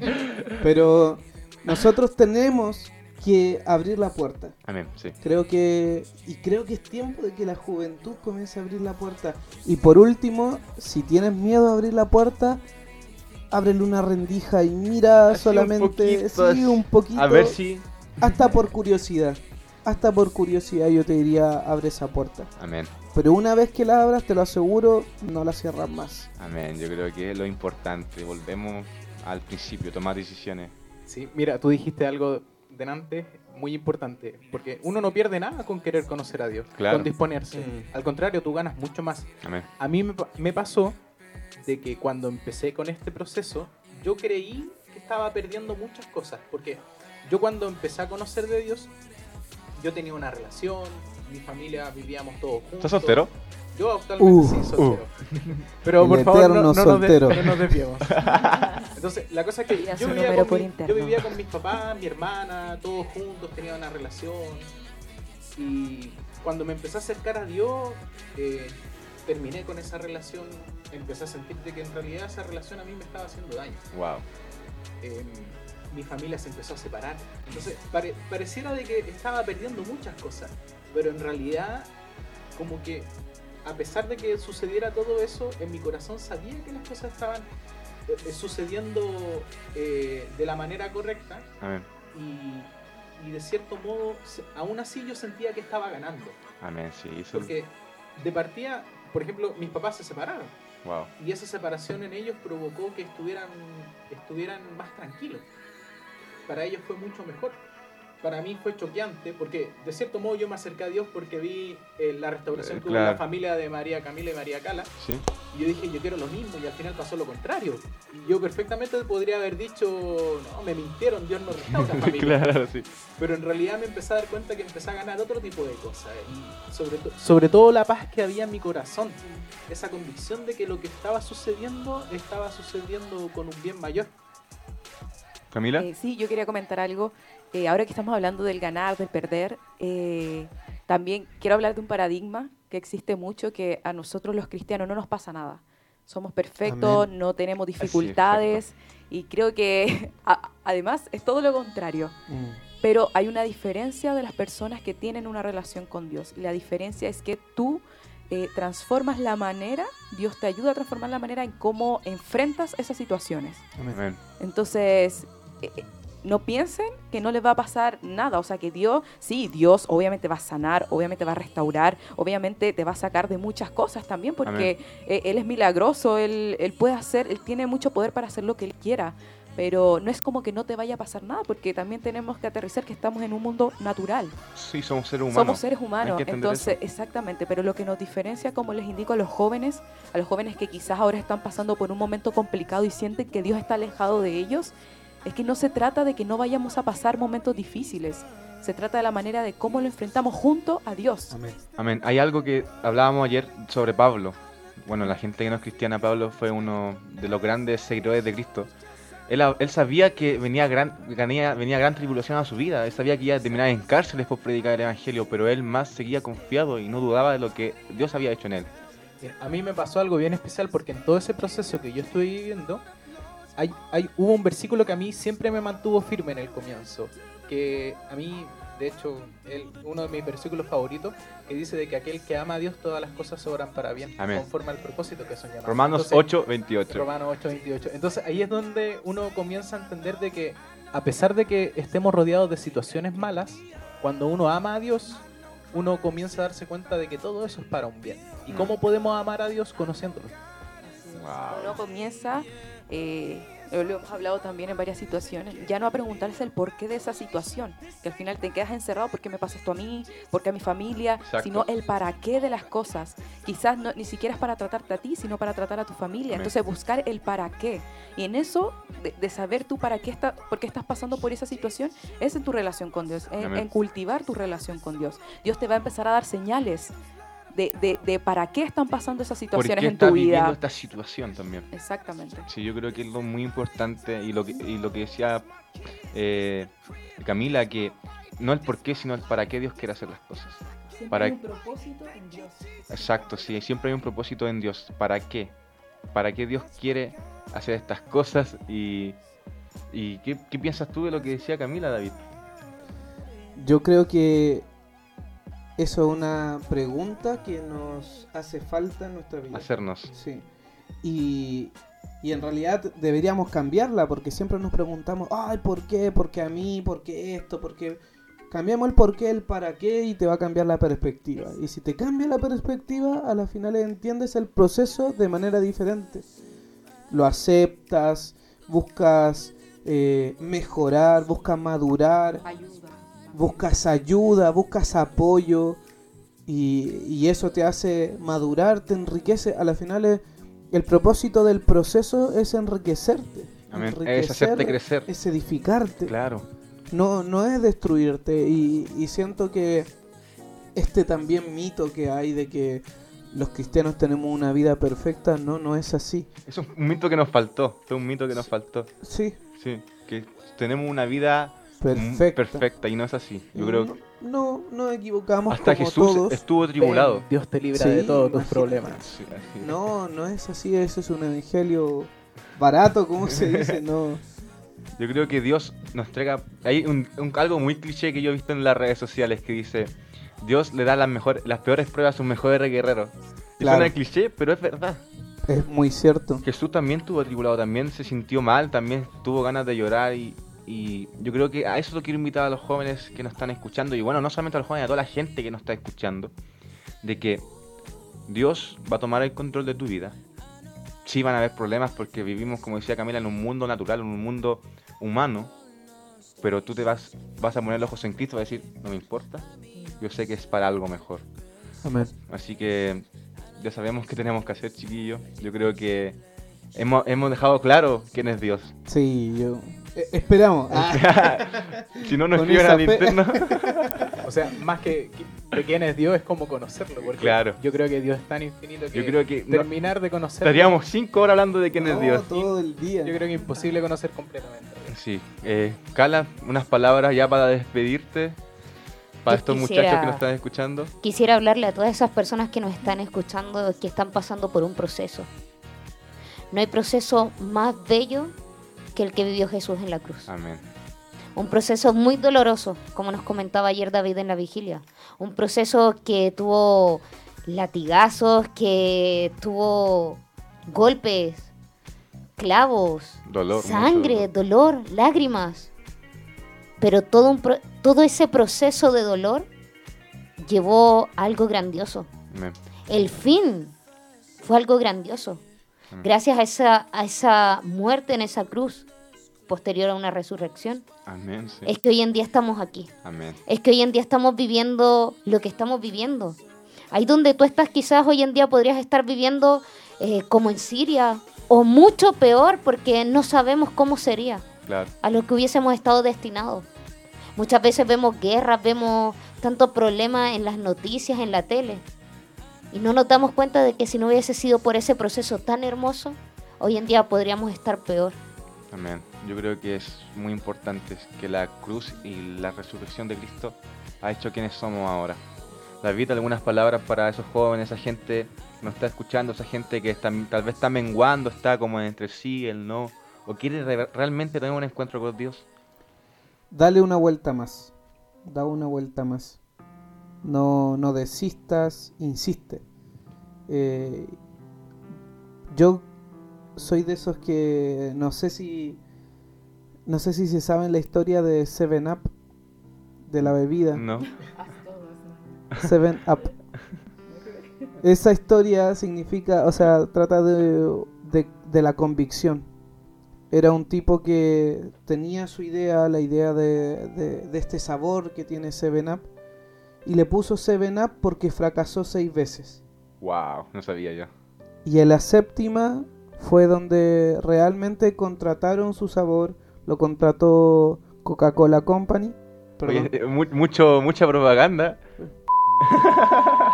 Pero nosotros tenemos que abrir la puerta. Amén, sí. Creo que y creo que es tiempo de que la juventud comience a abrir la puerta. Y por último, si tienes miedo a abrir la puerta, ábrele una rendija y mira Así un solamente poquito, sí, un poquito A ver si. Hasta por curiosidad. Hasta por curiosidad yo te diría abre esa puerta. Amén. Pero una vez que la abras, te lo aseguro, no la cierras más. Amén. Yo creo que es lo importante. Volvemos al principio, tomar decisiones. Sí, mira, tú dijiste algo delante muy importante, porque uno no pierde nada con querer conocer a Dios, Claro. con disponerse. Mm. Al contrario, tú ganas mucho más. Amén. A mí me, me pasó de que cuando empecé con este proceso, yo creí que estaba perdiendo muchas cosas, porque yo cuando empecé a conocer de Dios, yo tenía una relación, mi familia vivíamos todos juntos. ¿Estás soltero? Yo actualmente Uh, sí, soltero. Pero por favor, no, no nos de- no nos desviemos. Entonces, la cosa es que yo vivía, con por mi, interno. yo vivía con mis papás, mi hermana, todos juntos, tenía una relación. Y cuando me empecé a acercar a Dios, eh, terminé con esa relación, empecé a sentir de que en realidad esa relación a mí me estaba haciendo daño. Wow. Eh, mi familia se empezó a separar. Entonces, pare- pareciera de que estaba perdiendo muchas cosas, pero en realidad, como que a pesar de que sucediera todo eso, en mi corazón sabía que las cosas estaban eh, eh, sucediendo eh, de la manera correcta Amén. y, y de cierto modo, aún así yo sentía que estaba ganando. Amén, sí. Eso. Porque de partida, por ejemplo, mis papás se separaron Wow. y esa separación en ellos provocó que estuvieran, estuvieran más tranquilos. Para ellos fue mucho mejor. Para mí fue choqueante porque de cierto modo yo me acerqué a Dios porque vi eh, la restauración Eh, que hubo en la familia de María Camila y María Cala Sí. y yo dije yo quiero lo mismo y al final pasó lo contrario. Y yo perfectamente podría haber dicho, no, me mintieron, Dios no restaura familia. claro, sí. Pero en realidad me empecé a dar cuenta que empecé a ganar otro tipo de cosas. Y sobre, to- sobre todo la paz que había en mi corazón. esa convicción de que lo que estaba sucediendo estaba sucediendo con un bien mayor. Camila. Eh, sí, yo quería comentar algo. Eh, ahora que estamos hablando del ganar, del perder, eh, también quiero hablar de un paradigma que existe mucho, que a nosotros los cristianos no nos pasa nada. Somos perfectos, Amén. no tenemos dificultades y creo que a- además es todo lo contrario. Mm. Pero hay una diferencia de las personas que tienen una relación con Dios. La diferencia es que tú eh, transformas la manera, Dios te ayuda a transformar la manera en cómo enfrentas esas situaciones. Amén. Entonces, eh, eh, no piensen que no les va a pasar nada. O sea, que Dios, sí, Dios obviamente va a sanar, obviamente va a restaurar, obviamente te va a sacar de muchas cosas también, porque eh, Él es milagroso, él, él puede hacer, Él tiene mucho poder para hacer lo que Él quiera. Pero no es como que no te vaya a pasar nada, porque también tenemos que aterrizar que estamos en un mundo natural. Sí, somos seres humanos. Somos seres humanos, entonces, eso. exactamente, pero lo que nos diferencia, como les indico a los jóvenes, a los jóvenes que quizás ahora están pasando por un momento complicado y sienten que Dios está alejado de ellos, es que no se trata de que no vayamos a pasar momentos difíciles, se trata de la manera de cómo lo enfrentamos junto a Dios. Amén. Amén. Hay algo que hablábamos ayer sobre Pablo. Bueno, la gente que no es cristiana, Pablo fue uno de los grandes seguidores de Cristo. Él, él sabía que venía gran, venía, venía gran tribulación a su vida. Él sabía que iba a terminar en cárceles por predicar el Evangelio, pero él más seguía confiado y no dudaba de lo que Dios había hecho en él. Mira, A mí me pasó algo bien especial porque en todo ese proceso que yo estoy viviendo, hay, hay, hubo un versículo que a mí siempre me mantuvo firme en el comienzo. Que a mí, de hecho, el, uno de mis versículos favoritos, que dice de que aquel que ama a Dios, todas las cosas obran para bien, Amén. conforme al propósito que son llamados. Romanos Entonces, 8, 28. Romanos 8, 28. Entonces ahí es donde uno comienza a entender de que a pesar de que estemos rodeados de situaciones malas, cuando uno ama a Dios, uno comienza a darse cuenta de que todo eso es para un bien. ¿Y Mm. cómo podemos amar a Dios conociéndolo? Wow. Uno comienza, eh, lo hemos hablado también en varias situaciones, ya no a preguntarse el porqué de esa situación, que al final te quedas encerrado, ¿por qué me pasa esto a mí? ¿Por qué a mi familia? Exacto. Sino el para qué de las cosas. Quizás no, ni siquiera es para tratarte a ti, sino para tratar a tu familia. Amén. Entonces buscar el para qué. Y en eso, de, de saber tú para qué, está, por qué estás pasando por esa situación, es en tu relación con Dios, en, en cultivar tu relación con Dios. Dios te va a empezar a dar señales. De, de- de para qué están pasando esas ¿Por situaciones qué en tu viviendo vida. esta situación también? Exactamente. Sí, yo creo que es lo muy importante y lo que, y lo que decía eh, Camila, que no el por qué, sino el para qué Dios quiere hacer las cosas. Siempre Para- hay un propósito en Dios. Exacto, sí, siempre hay un propósito en Dios. ¿Para qué? ¿Para qué Dios quiere hacer estas cosas? ¿Y, y qué, qué piensas tú de lo que decía Camila, David? Yo creo que eso es una pregunta que nos hace falta en nuestra vida. Hacernos. Sí. Y, y en realidad deberíamos cambiarla porque siempre nos preguntamos, ay, ¿por qué? ¿Por qué a mí? ¿Por qué esto? ¿Por qué? Cambiamos el por qué, el para qué y te va a cambiar la perspectiva. Y si te cambia la perspectiva, a la final entiendes el proceso de manera diferente. Lo aceptas, buscas eh, mejorar, buscas madurar, Ayuda. Buscas ayuda, buscas apoyo y, y eso te hace madurar, te enriquece. A la final es- el propósito del proceso es enriquecerte. Amén. Es hacerte crecer. Es edificarte. Claro. No, no es destruirte. Y, y siento que este también mito que hay de que los cristianos tenemos una vida perfecta, no, no es así. Es un mito que nos faltó. Fue un mito que nos faltó. Sí, Sí. Que tenemos una vida perfecta. perfecta y no es así. Yo creo que No, no nos equivocamos hasta como Jesús todos. estuvo tribulado. Ven, Dios te libra Sí, de todos tus problemas. Sí, es. No, no es así, eso es un evangelio barato, como se dice, no. Yo creo que Dios nos entrega. Hay un, un- algo muy cliché que yo he visto en las redes sociales que dice: Dios le da las, mejores, las peores pruebas a sus mejores guerreros. Claro. suena cliché, pero es verdad. Es muy cierto. Jesús también tuvo tribulado, también se sintió mal, también tuvo ganas de llorar. Y, y yo creo que a eso lo quiero invitar a los jóvenes que nos están escuchando. Y bueno, no solamente a los jóvenes, a toda la gente que nos está escuchando. De que Dios va a tomar el control de tu vida. Sí van a haber problemas porque vivimos, como decía Camila, en un mundo natural, en un mundo humano. Pero tú te vas, vas a poner los ojos en Cristo y vas a decir, no me importa. Yo sé que es para algo mejor. Amén. Así que ya sabemos qué tenemos que hacer, chiquillos. Yo creo que hemos, hemos dejado claro quién es Dios. Sí, yo. Eh, esperamos. Ah, si no escriben esa al fe. interno. O sea, más que que- de quién es Dios es como conocerlo. Porque Claro. yo creo que Dios es tan infinito que, Yo creo que no- terminar de conocerlo. Estaríamos cinco horas hablando de quién es No, Dios. todo el día. Yo creo que es imposible conocer completamente. Sí. Eh, Cala, unas palabras ya para despedirte. Para estos quisiera- muchachos que nos están escuchando. Quisiera hablarle a todas esas personas que nos están escuchando, que están pasando por un proceso. No hay proceso más bello que el que vivió Jesús en la cruz. Amén. Un proceso muy doloroso, como nos comentaba ayer David en la vigilia. Un proceso que tuvo latigazos, que tuvo golpes, clavos, Dolor. sangre, dolor. dolor, lágrimas. Pero todo, un pro- todo ese proceso de dolor llevó a algo grandioso. Amén. El fin fue algo grandioso. Mm. Gracias a esa, a esa muerte en esa cruz, posterior a una resurrección, Amén. sí. es que hoy en día estamos aquí. Amén. Es que hoy en día estamos viviendo lo que estamos viviendo. Ahí donde tú estás quizás hoy en día podrías estar viviendo eh, como en Siria o mucho peor porque no sabemos cómo sería Claro. a lo que hubiésemos estado destinados. Muchas veces vemos guerras, vemos tantos problemas en las noticias, en la tele. Y no nos damos cuenta de que si no hubiese sido por ese proceso tan hermoso, hoy en día podríamos estar peor. Amén. Yo creo que es muy importante que la cruz y la resurrección de Cristo ha hecho quienes somos ahora. David, algunas palabras para esos jóvenes, esa gente que nos está escuchando, esa gente que está- tal vez está menguando, está como entre sí, el no, o quiere re- realmente tener un encuentro con Dios. Dale una vuelta más. Da una vuelta más. No, no desistas, insiste. Eh, yo soy de esos que no sé si no sé si se saben la historia de Seven Up de la bebida. No. Seven Up. Esa historia significa, o sea, trata de, de, de la convicción. Era un tipo que tenía su idea, la idea de, de- de este sabor que tiene Seven Up, y le puso Seven Up porque fracasó seis veces. Wow, no sabía yo. Y en la séptima fue donde realmente contrataron su sabor, lo contrató Coca-Cola Company. Oye, eh, mu- mucho, mucha propaganda.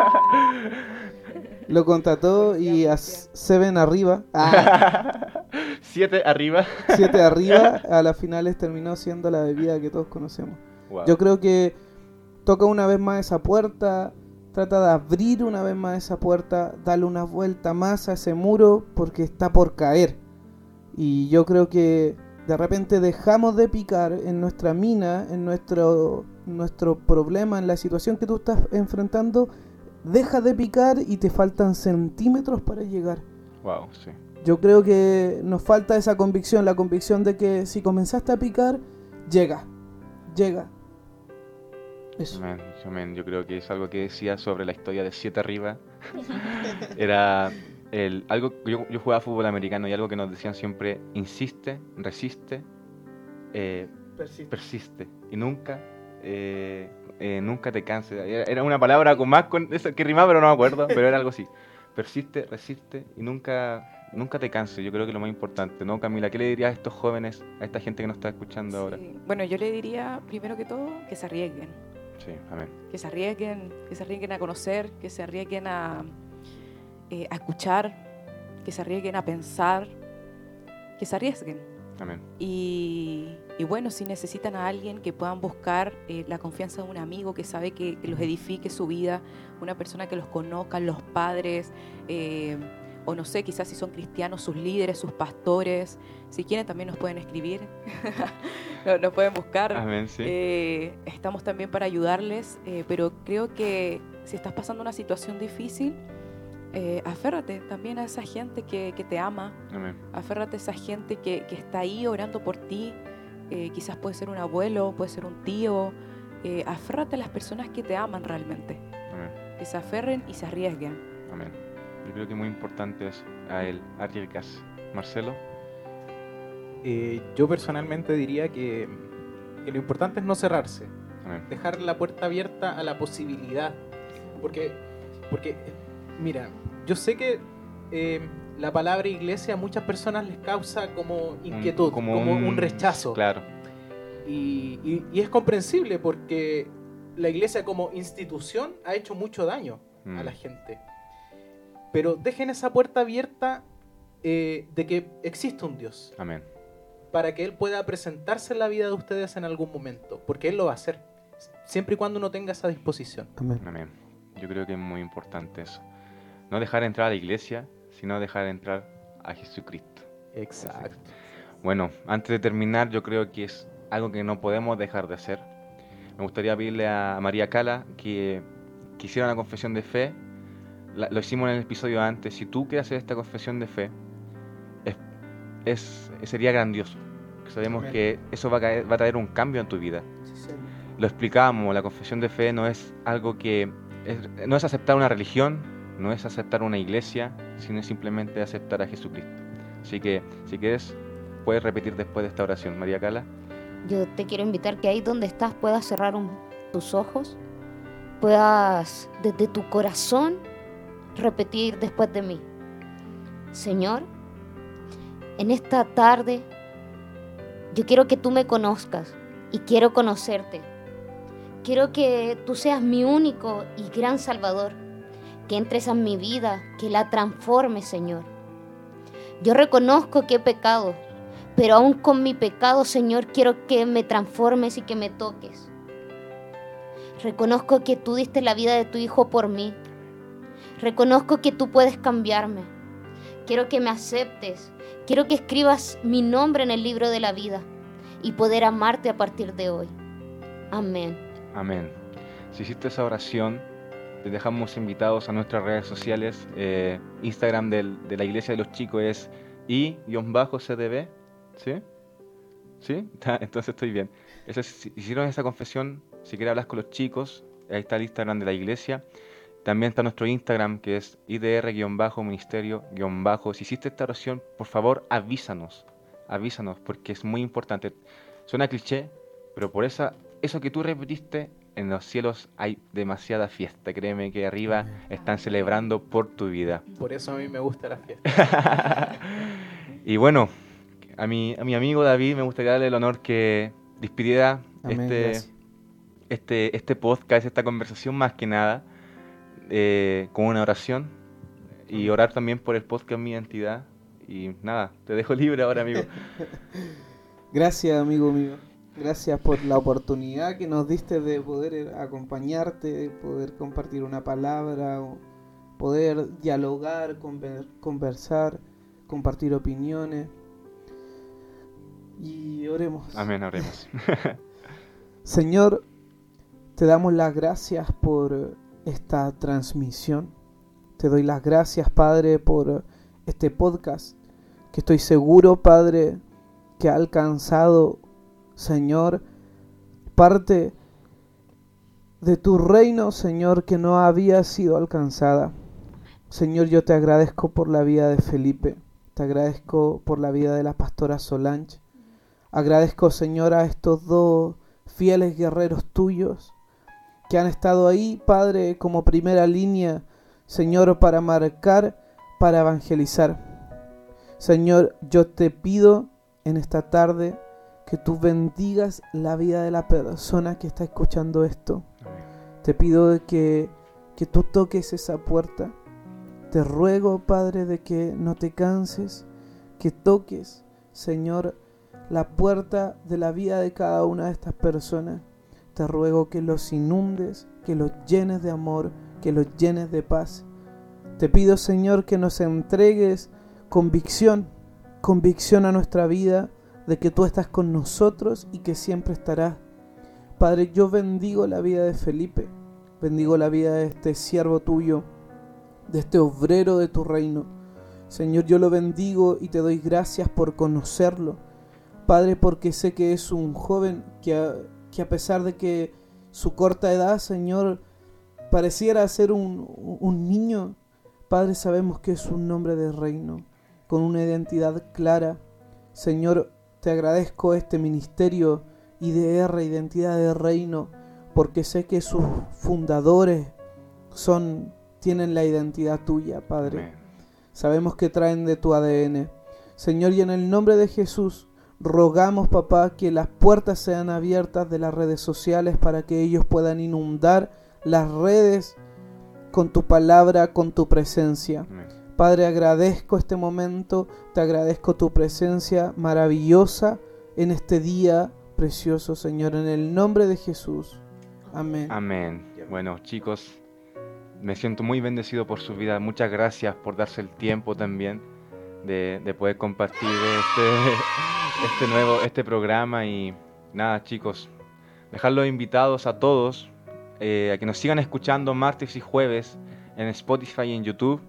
Lo contrató y a Seven arriba, ah, Siete arriba. siete arriba, a las finales terminó siendo la bebida que todos conocemos. Wow. Yo creo que toca una vez más esa puerta, trata de abrir una vez más esa puerta, darle una vuelta más a ese muro porque está por caer. Y yo creo que de repente dejamos de picar en nuestra mina, en nuestro, nuestro problema, en la situación que tú estás enfrentando, deja de picar y te faltan centímetros para llegar. Wow, sí. Yo creo que nos falta esa convicción, la convicción de que si comenzaste a picar, llega, llega. Eso. Amén, amén. Yo creo que es algo que decía sobre la historia de Siete Arriba. Era el, algo yo, yo jugaba fútbol americano y algo que nos decían siempre, insiste, resiste, eh, persiste y nunca eh, eh, nunca te canses. Era, era una palabra con más con eso que rimaba, pero no me acuerdo, pero era algo así. Persiste, resiste y nunca nunca te canses. Yo creo que es lo más importante, ¿no, Camila? ¿Qué le dirías a estos jóvenes, a esta gente que nos está escuchando ahora? Sí. Bueno, yo le diría, primero que todo, que se arriesguen. Sí, amén. Que se arriesguen, que se arriesguen a conocer, que se arriesguen a, eh, a escuchar, que se arriesguen a pensar, que se arriesguen. Amén. Y, y bueno, si necesitan a alguien que puedan buscar eh, la confianza de un amigo que sabe que, que los edifique su vida, una persona que los conozca, los padres, eh, o no sé, quizás si son cristianos, sus líderes, sus pastores, si quieren también nos pueden escribir, nos, pueden buscar. Amén, sí. Eh, estamos también para ayudarles, eh, pero creo que si estás pasando una situación difícil, eh, aférrate también a esa gente que, que te ama, Amén. aférrate a esa gente que, que está ahí orando por ti, quizás puede ser un abuelo, puede ser un tío, aférrate a las personas que te aman realmente, Amén. que se aferren y se arriesguen. Amén. Yo creo que muy importante es a él, arriesgarse. Marcelo, Eh, yo personalmente diría que, que lo importante es no cerrarse, amén. dejar la puerta abierta a la posibilidad. Porque, porque mira, yo sé que eh, la palabra iglesia a muchas personas les causa como Un- inquietud, como, un, rechazo. Claro, Y, y- y es comprensible porque la iglesia como institución ha hecho mucho daño a Mm. la gente. Pero dejen esa puerta abierta eh, de que existe un Dios, Amén. para que Él pueda presentarse en la vida de ustedes en algún momento, porque Él lo va a hacer, siempre y cuando uno tenga esa disposición. Amén. Amén. Yo creo que es muy importante eso. No dejar entrar a la iglesia, sino dejar entrar a Jesucristo. Exacto. Bueno, antes de terminar, yo creo que es algo que no podemos dejar de hacer. Me gustaría pedirle a María Cala que, que hiciera una confesión de fe. La- lo hicimos en el episodio antes. Si tú quieres hacer esta confesión de fe, es, es- sería grandioso. Sabemos Amén. que eso va a, caer- va a traer un cambio en tu vida. Sí, Señor. Lo explicamos, la confesión de fe no es algo que... es- no es aceptar una religión, no es aceptar una iglesia, sino es simplemente aceptar a Jesucristo. Así que, si quieres, puedes repetir después de esta oración. María Cala. Yo te quiero invitar que ahí donde estás puedas cerrar un- tus ojos, puedas desde tu corazón repetir después de mí. Señor, en esta tarde yo quiero que tú me conozcas y quiero conocerte. Quiero que tú seas mi único y gran Salvador, que entres en mi vida, que la transformes, Señor. Yo reconozco que he pecado, pero aún con mi pecado, Señor, quiero que me transformes y que me toques. Reconozco que tú diste la vida de tu Hijo por mí. Reconozco que tú puedes cambiarme. Quiero que me aceptes. Quiero que escribas mi nombre en el libro de la vida y poder amarte a partir de hoy. Amén. Amén. Si hiciste esa oración, te dejamos invitados a nuestras redes sociales. Eh, Instagram del- de la Iglesia de los Chicos es i-cdb. ¿Sí? ¿Sí? Entonces estoy bien. Eso es- si hicieron esa confesión, si quieres hablar con los chicos, ahí está el Instagram de la iglesia. También está nuestro Instagram que es idr-ministerio-. Si hiciste esta oración, por favor avísanos. Avísanos porque es muy importante. Suena cliché, pero por esa, eso que tú repetiste, en los cielos hay demasiada fiesta. Créeme que arriba están celebrando por tu vida. Por eso a mí me gusta la fiesta. y bueno, a mi, a mi amigo David me gustaría darle el honor que despidiera Amén, este, gracias. este, este podcast, esta conversación más que nada, eh, con una oración y orar también por el podcast Mi Identidad. Y nada, te dejo libre ahora, amigo. Gracias, amigo mío. Gracias por la oportunidad que nos diste de poder eh, acompañarte, de poder compartir una palabra, o poder dialogar, conver- conversar, compartir opiniones. Y oremos. Amén, oremos. Señor, te damos las gracias por esta transmisión. Te doy las gracias, Padre, por este podcast, que estoy seguro, Padre, que ha alcanzado, Señor, parte de tu reino, Señor, que no había sido alcanzada. Señor, yo te agradezco por la vida de Felipe, te agradezco por la vida de la pastora Solange. Agradezco, Señor, a estos dos fieles guerreros tuyos que han estado ahí, Padre, como primera línea, Señor, para marcar, para evangelizar. Señor, yo te pido en esta tarde que tú bendigas la vida de la persona que está escuchando esto. Te pido que, que tú toques esa puerta. Te ruego, Padre, de que no te canses, que toques, Señor, la puerta de la vida de cada una de estas personas. Te ruego que los inundes, que los llenes de amor, que los llenes de paz. Te pido, Señor, que nos entregues convicción, convicción a nuestra vida de que tú estás con nosotros y que siempre estarás. Padre, yo bendigo la vida de Felipe, bendigo la vida de este siervo tuyo, de este obrero de tu reino. Señor, yo lo bendigo y te doy gracias por conocerlo. Padre, porque sé que es un joven que a, que a pesar de que su corta edad, Señor, pareciera ser un, un niño, Padre, sabemos que es un nombre de reino, con una identidad clara. Señor, te agradezco este ministerio IDR, Identidad de Reino, porque sé que sus fundadores son, tienen la identidad tuya, Padre. Amén. Sabemos que traen de tu ADN. Señor, y en el nombre de Jesús, Rogamos, papá, que las puertas sean abiertas de las redes sociales para que ellos puedan inundar las redes con tu palabra, con tu presencia. Padre, agradezco este momento, te agradezco tu presencia maravillosa en este día precioso, Señor, en el nombre de Jesús. Amén. Amén. Bueno, chicos, me siento muy bendecido por su vida. Muchas gracias por darse el tiempo también de, de poder compartir este, este nuevo este programa. Y nada, chicos, dejarlos invitados a todos eh, a que nos sigan escuchando martes y jueves en Spotify y en YouTube.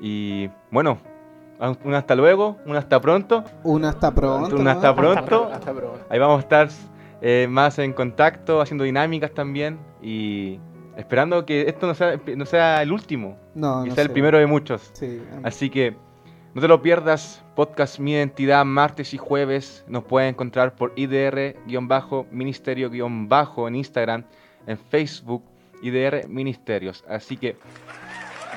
Y bueno, un hasta luego, un hasta pronto. Un hasta pronto. Un ¿no? hasta pronto. Hasta pronto. Ahí vamos a estar eh, más en contacto, haciendo dinámicas también y esperando que esto no sea, no sea el último, No, que no sea el primero de muchos. Sí, amén. Así que no te lo pierdas, podcast Mi Identidad, martes y jueves. Nos puedes encontrar por IDR-Ministerio-Bajo en Instagram, en Facebook, IDR Ministerios. Así que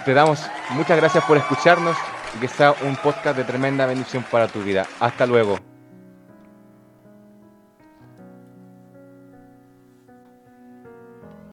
te damos muchas gracias por escucharnos y que sea un podcast de tremenda bendición para tu vida. Hasta luego.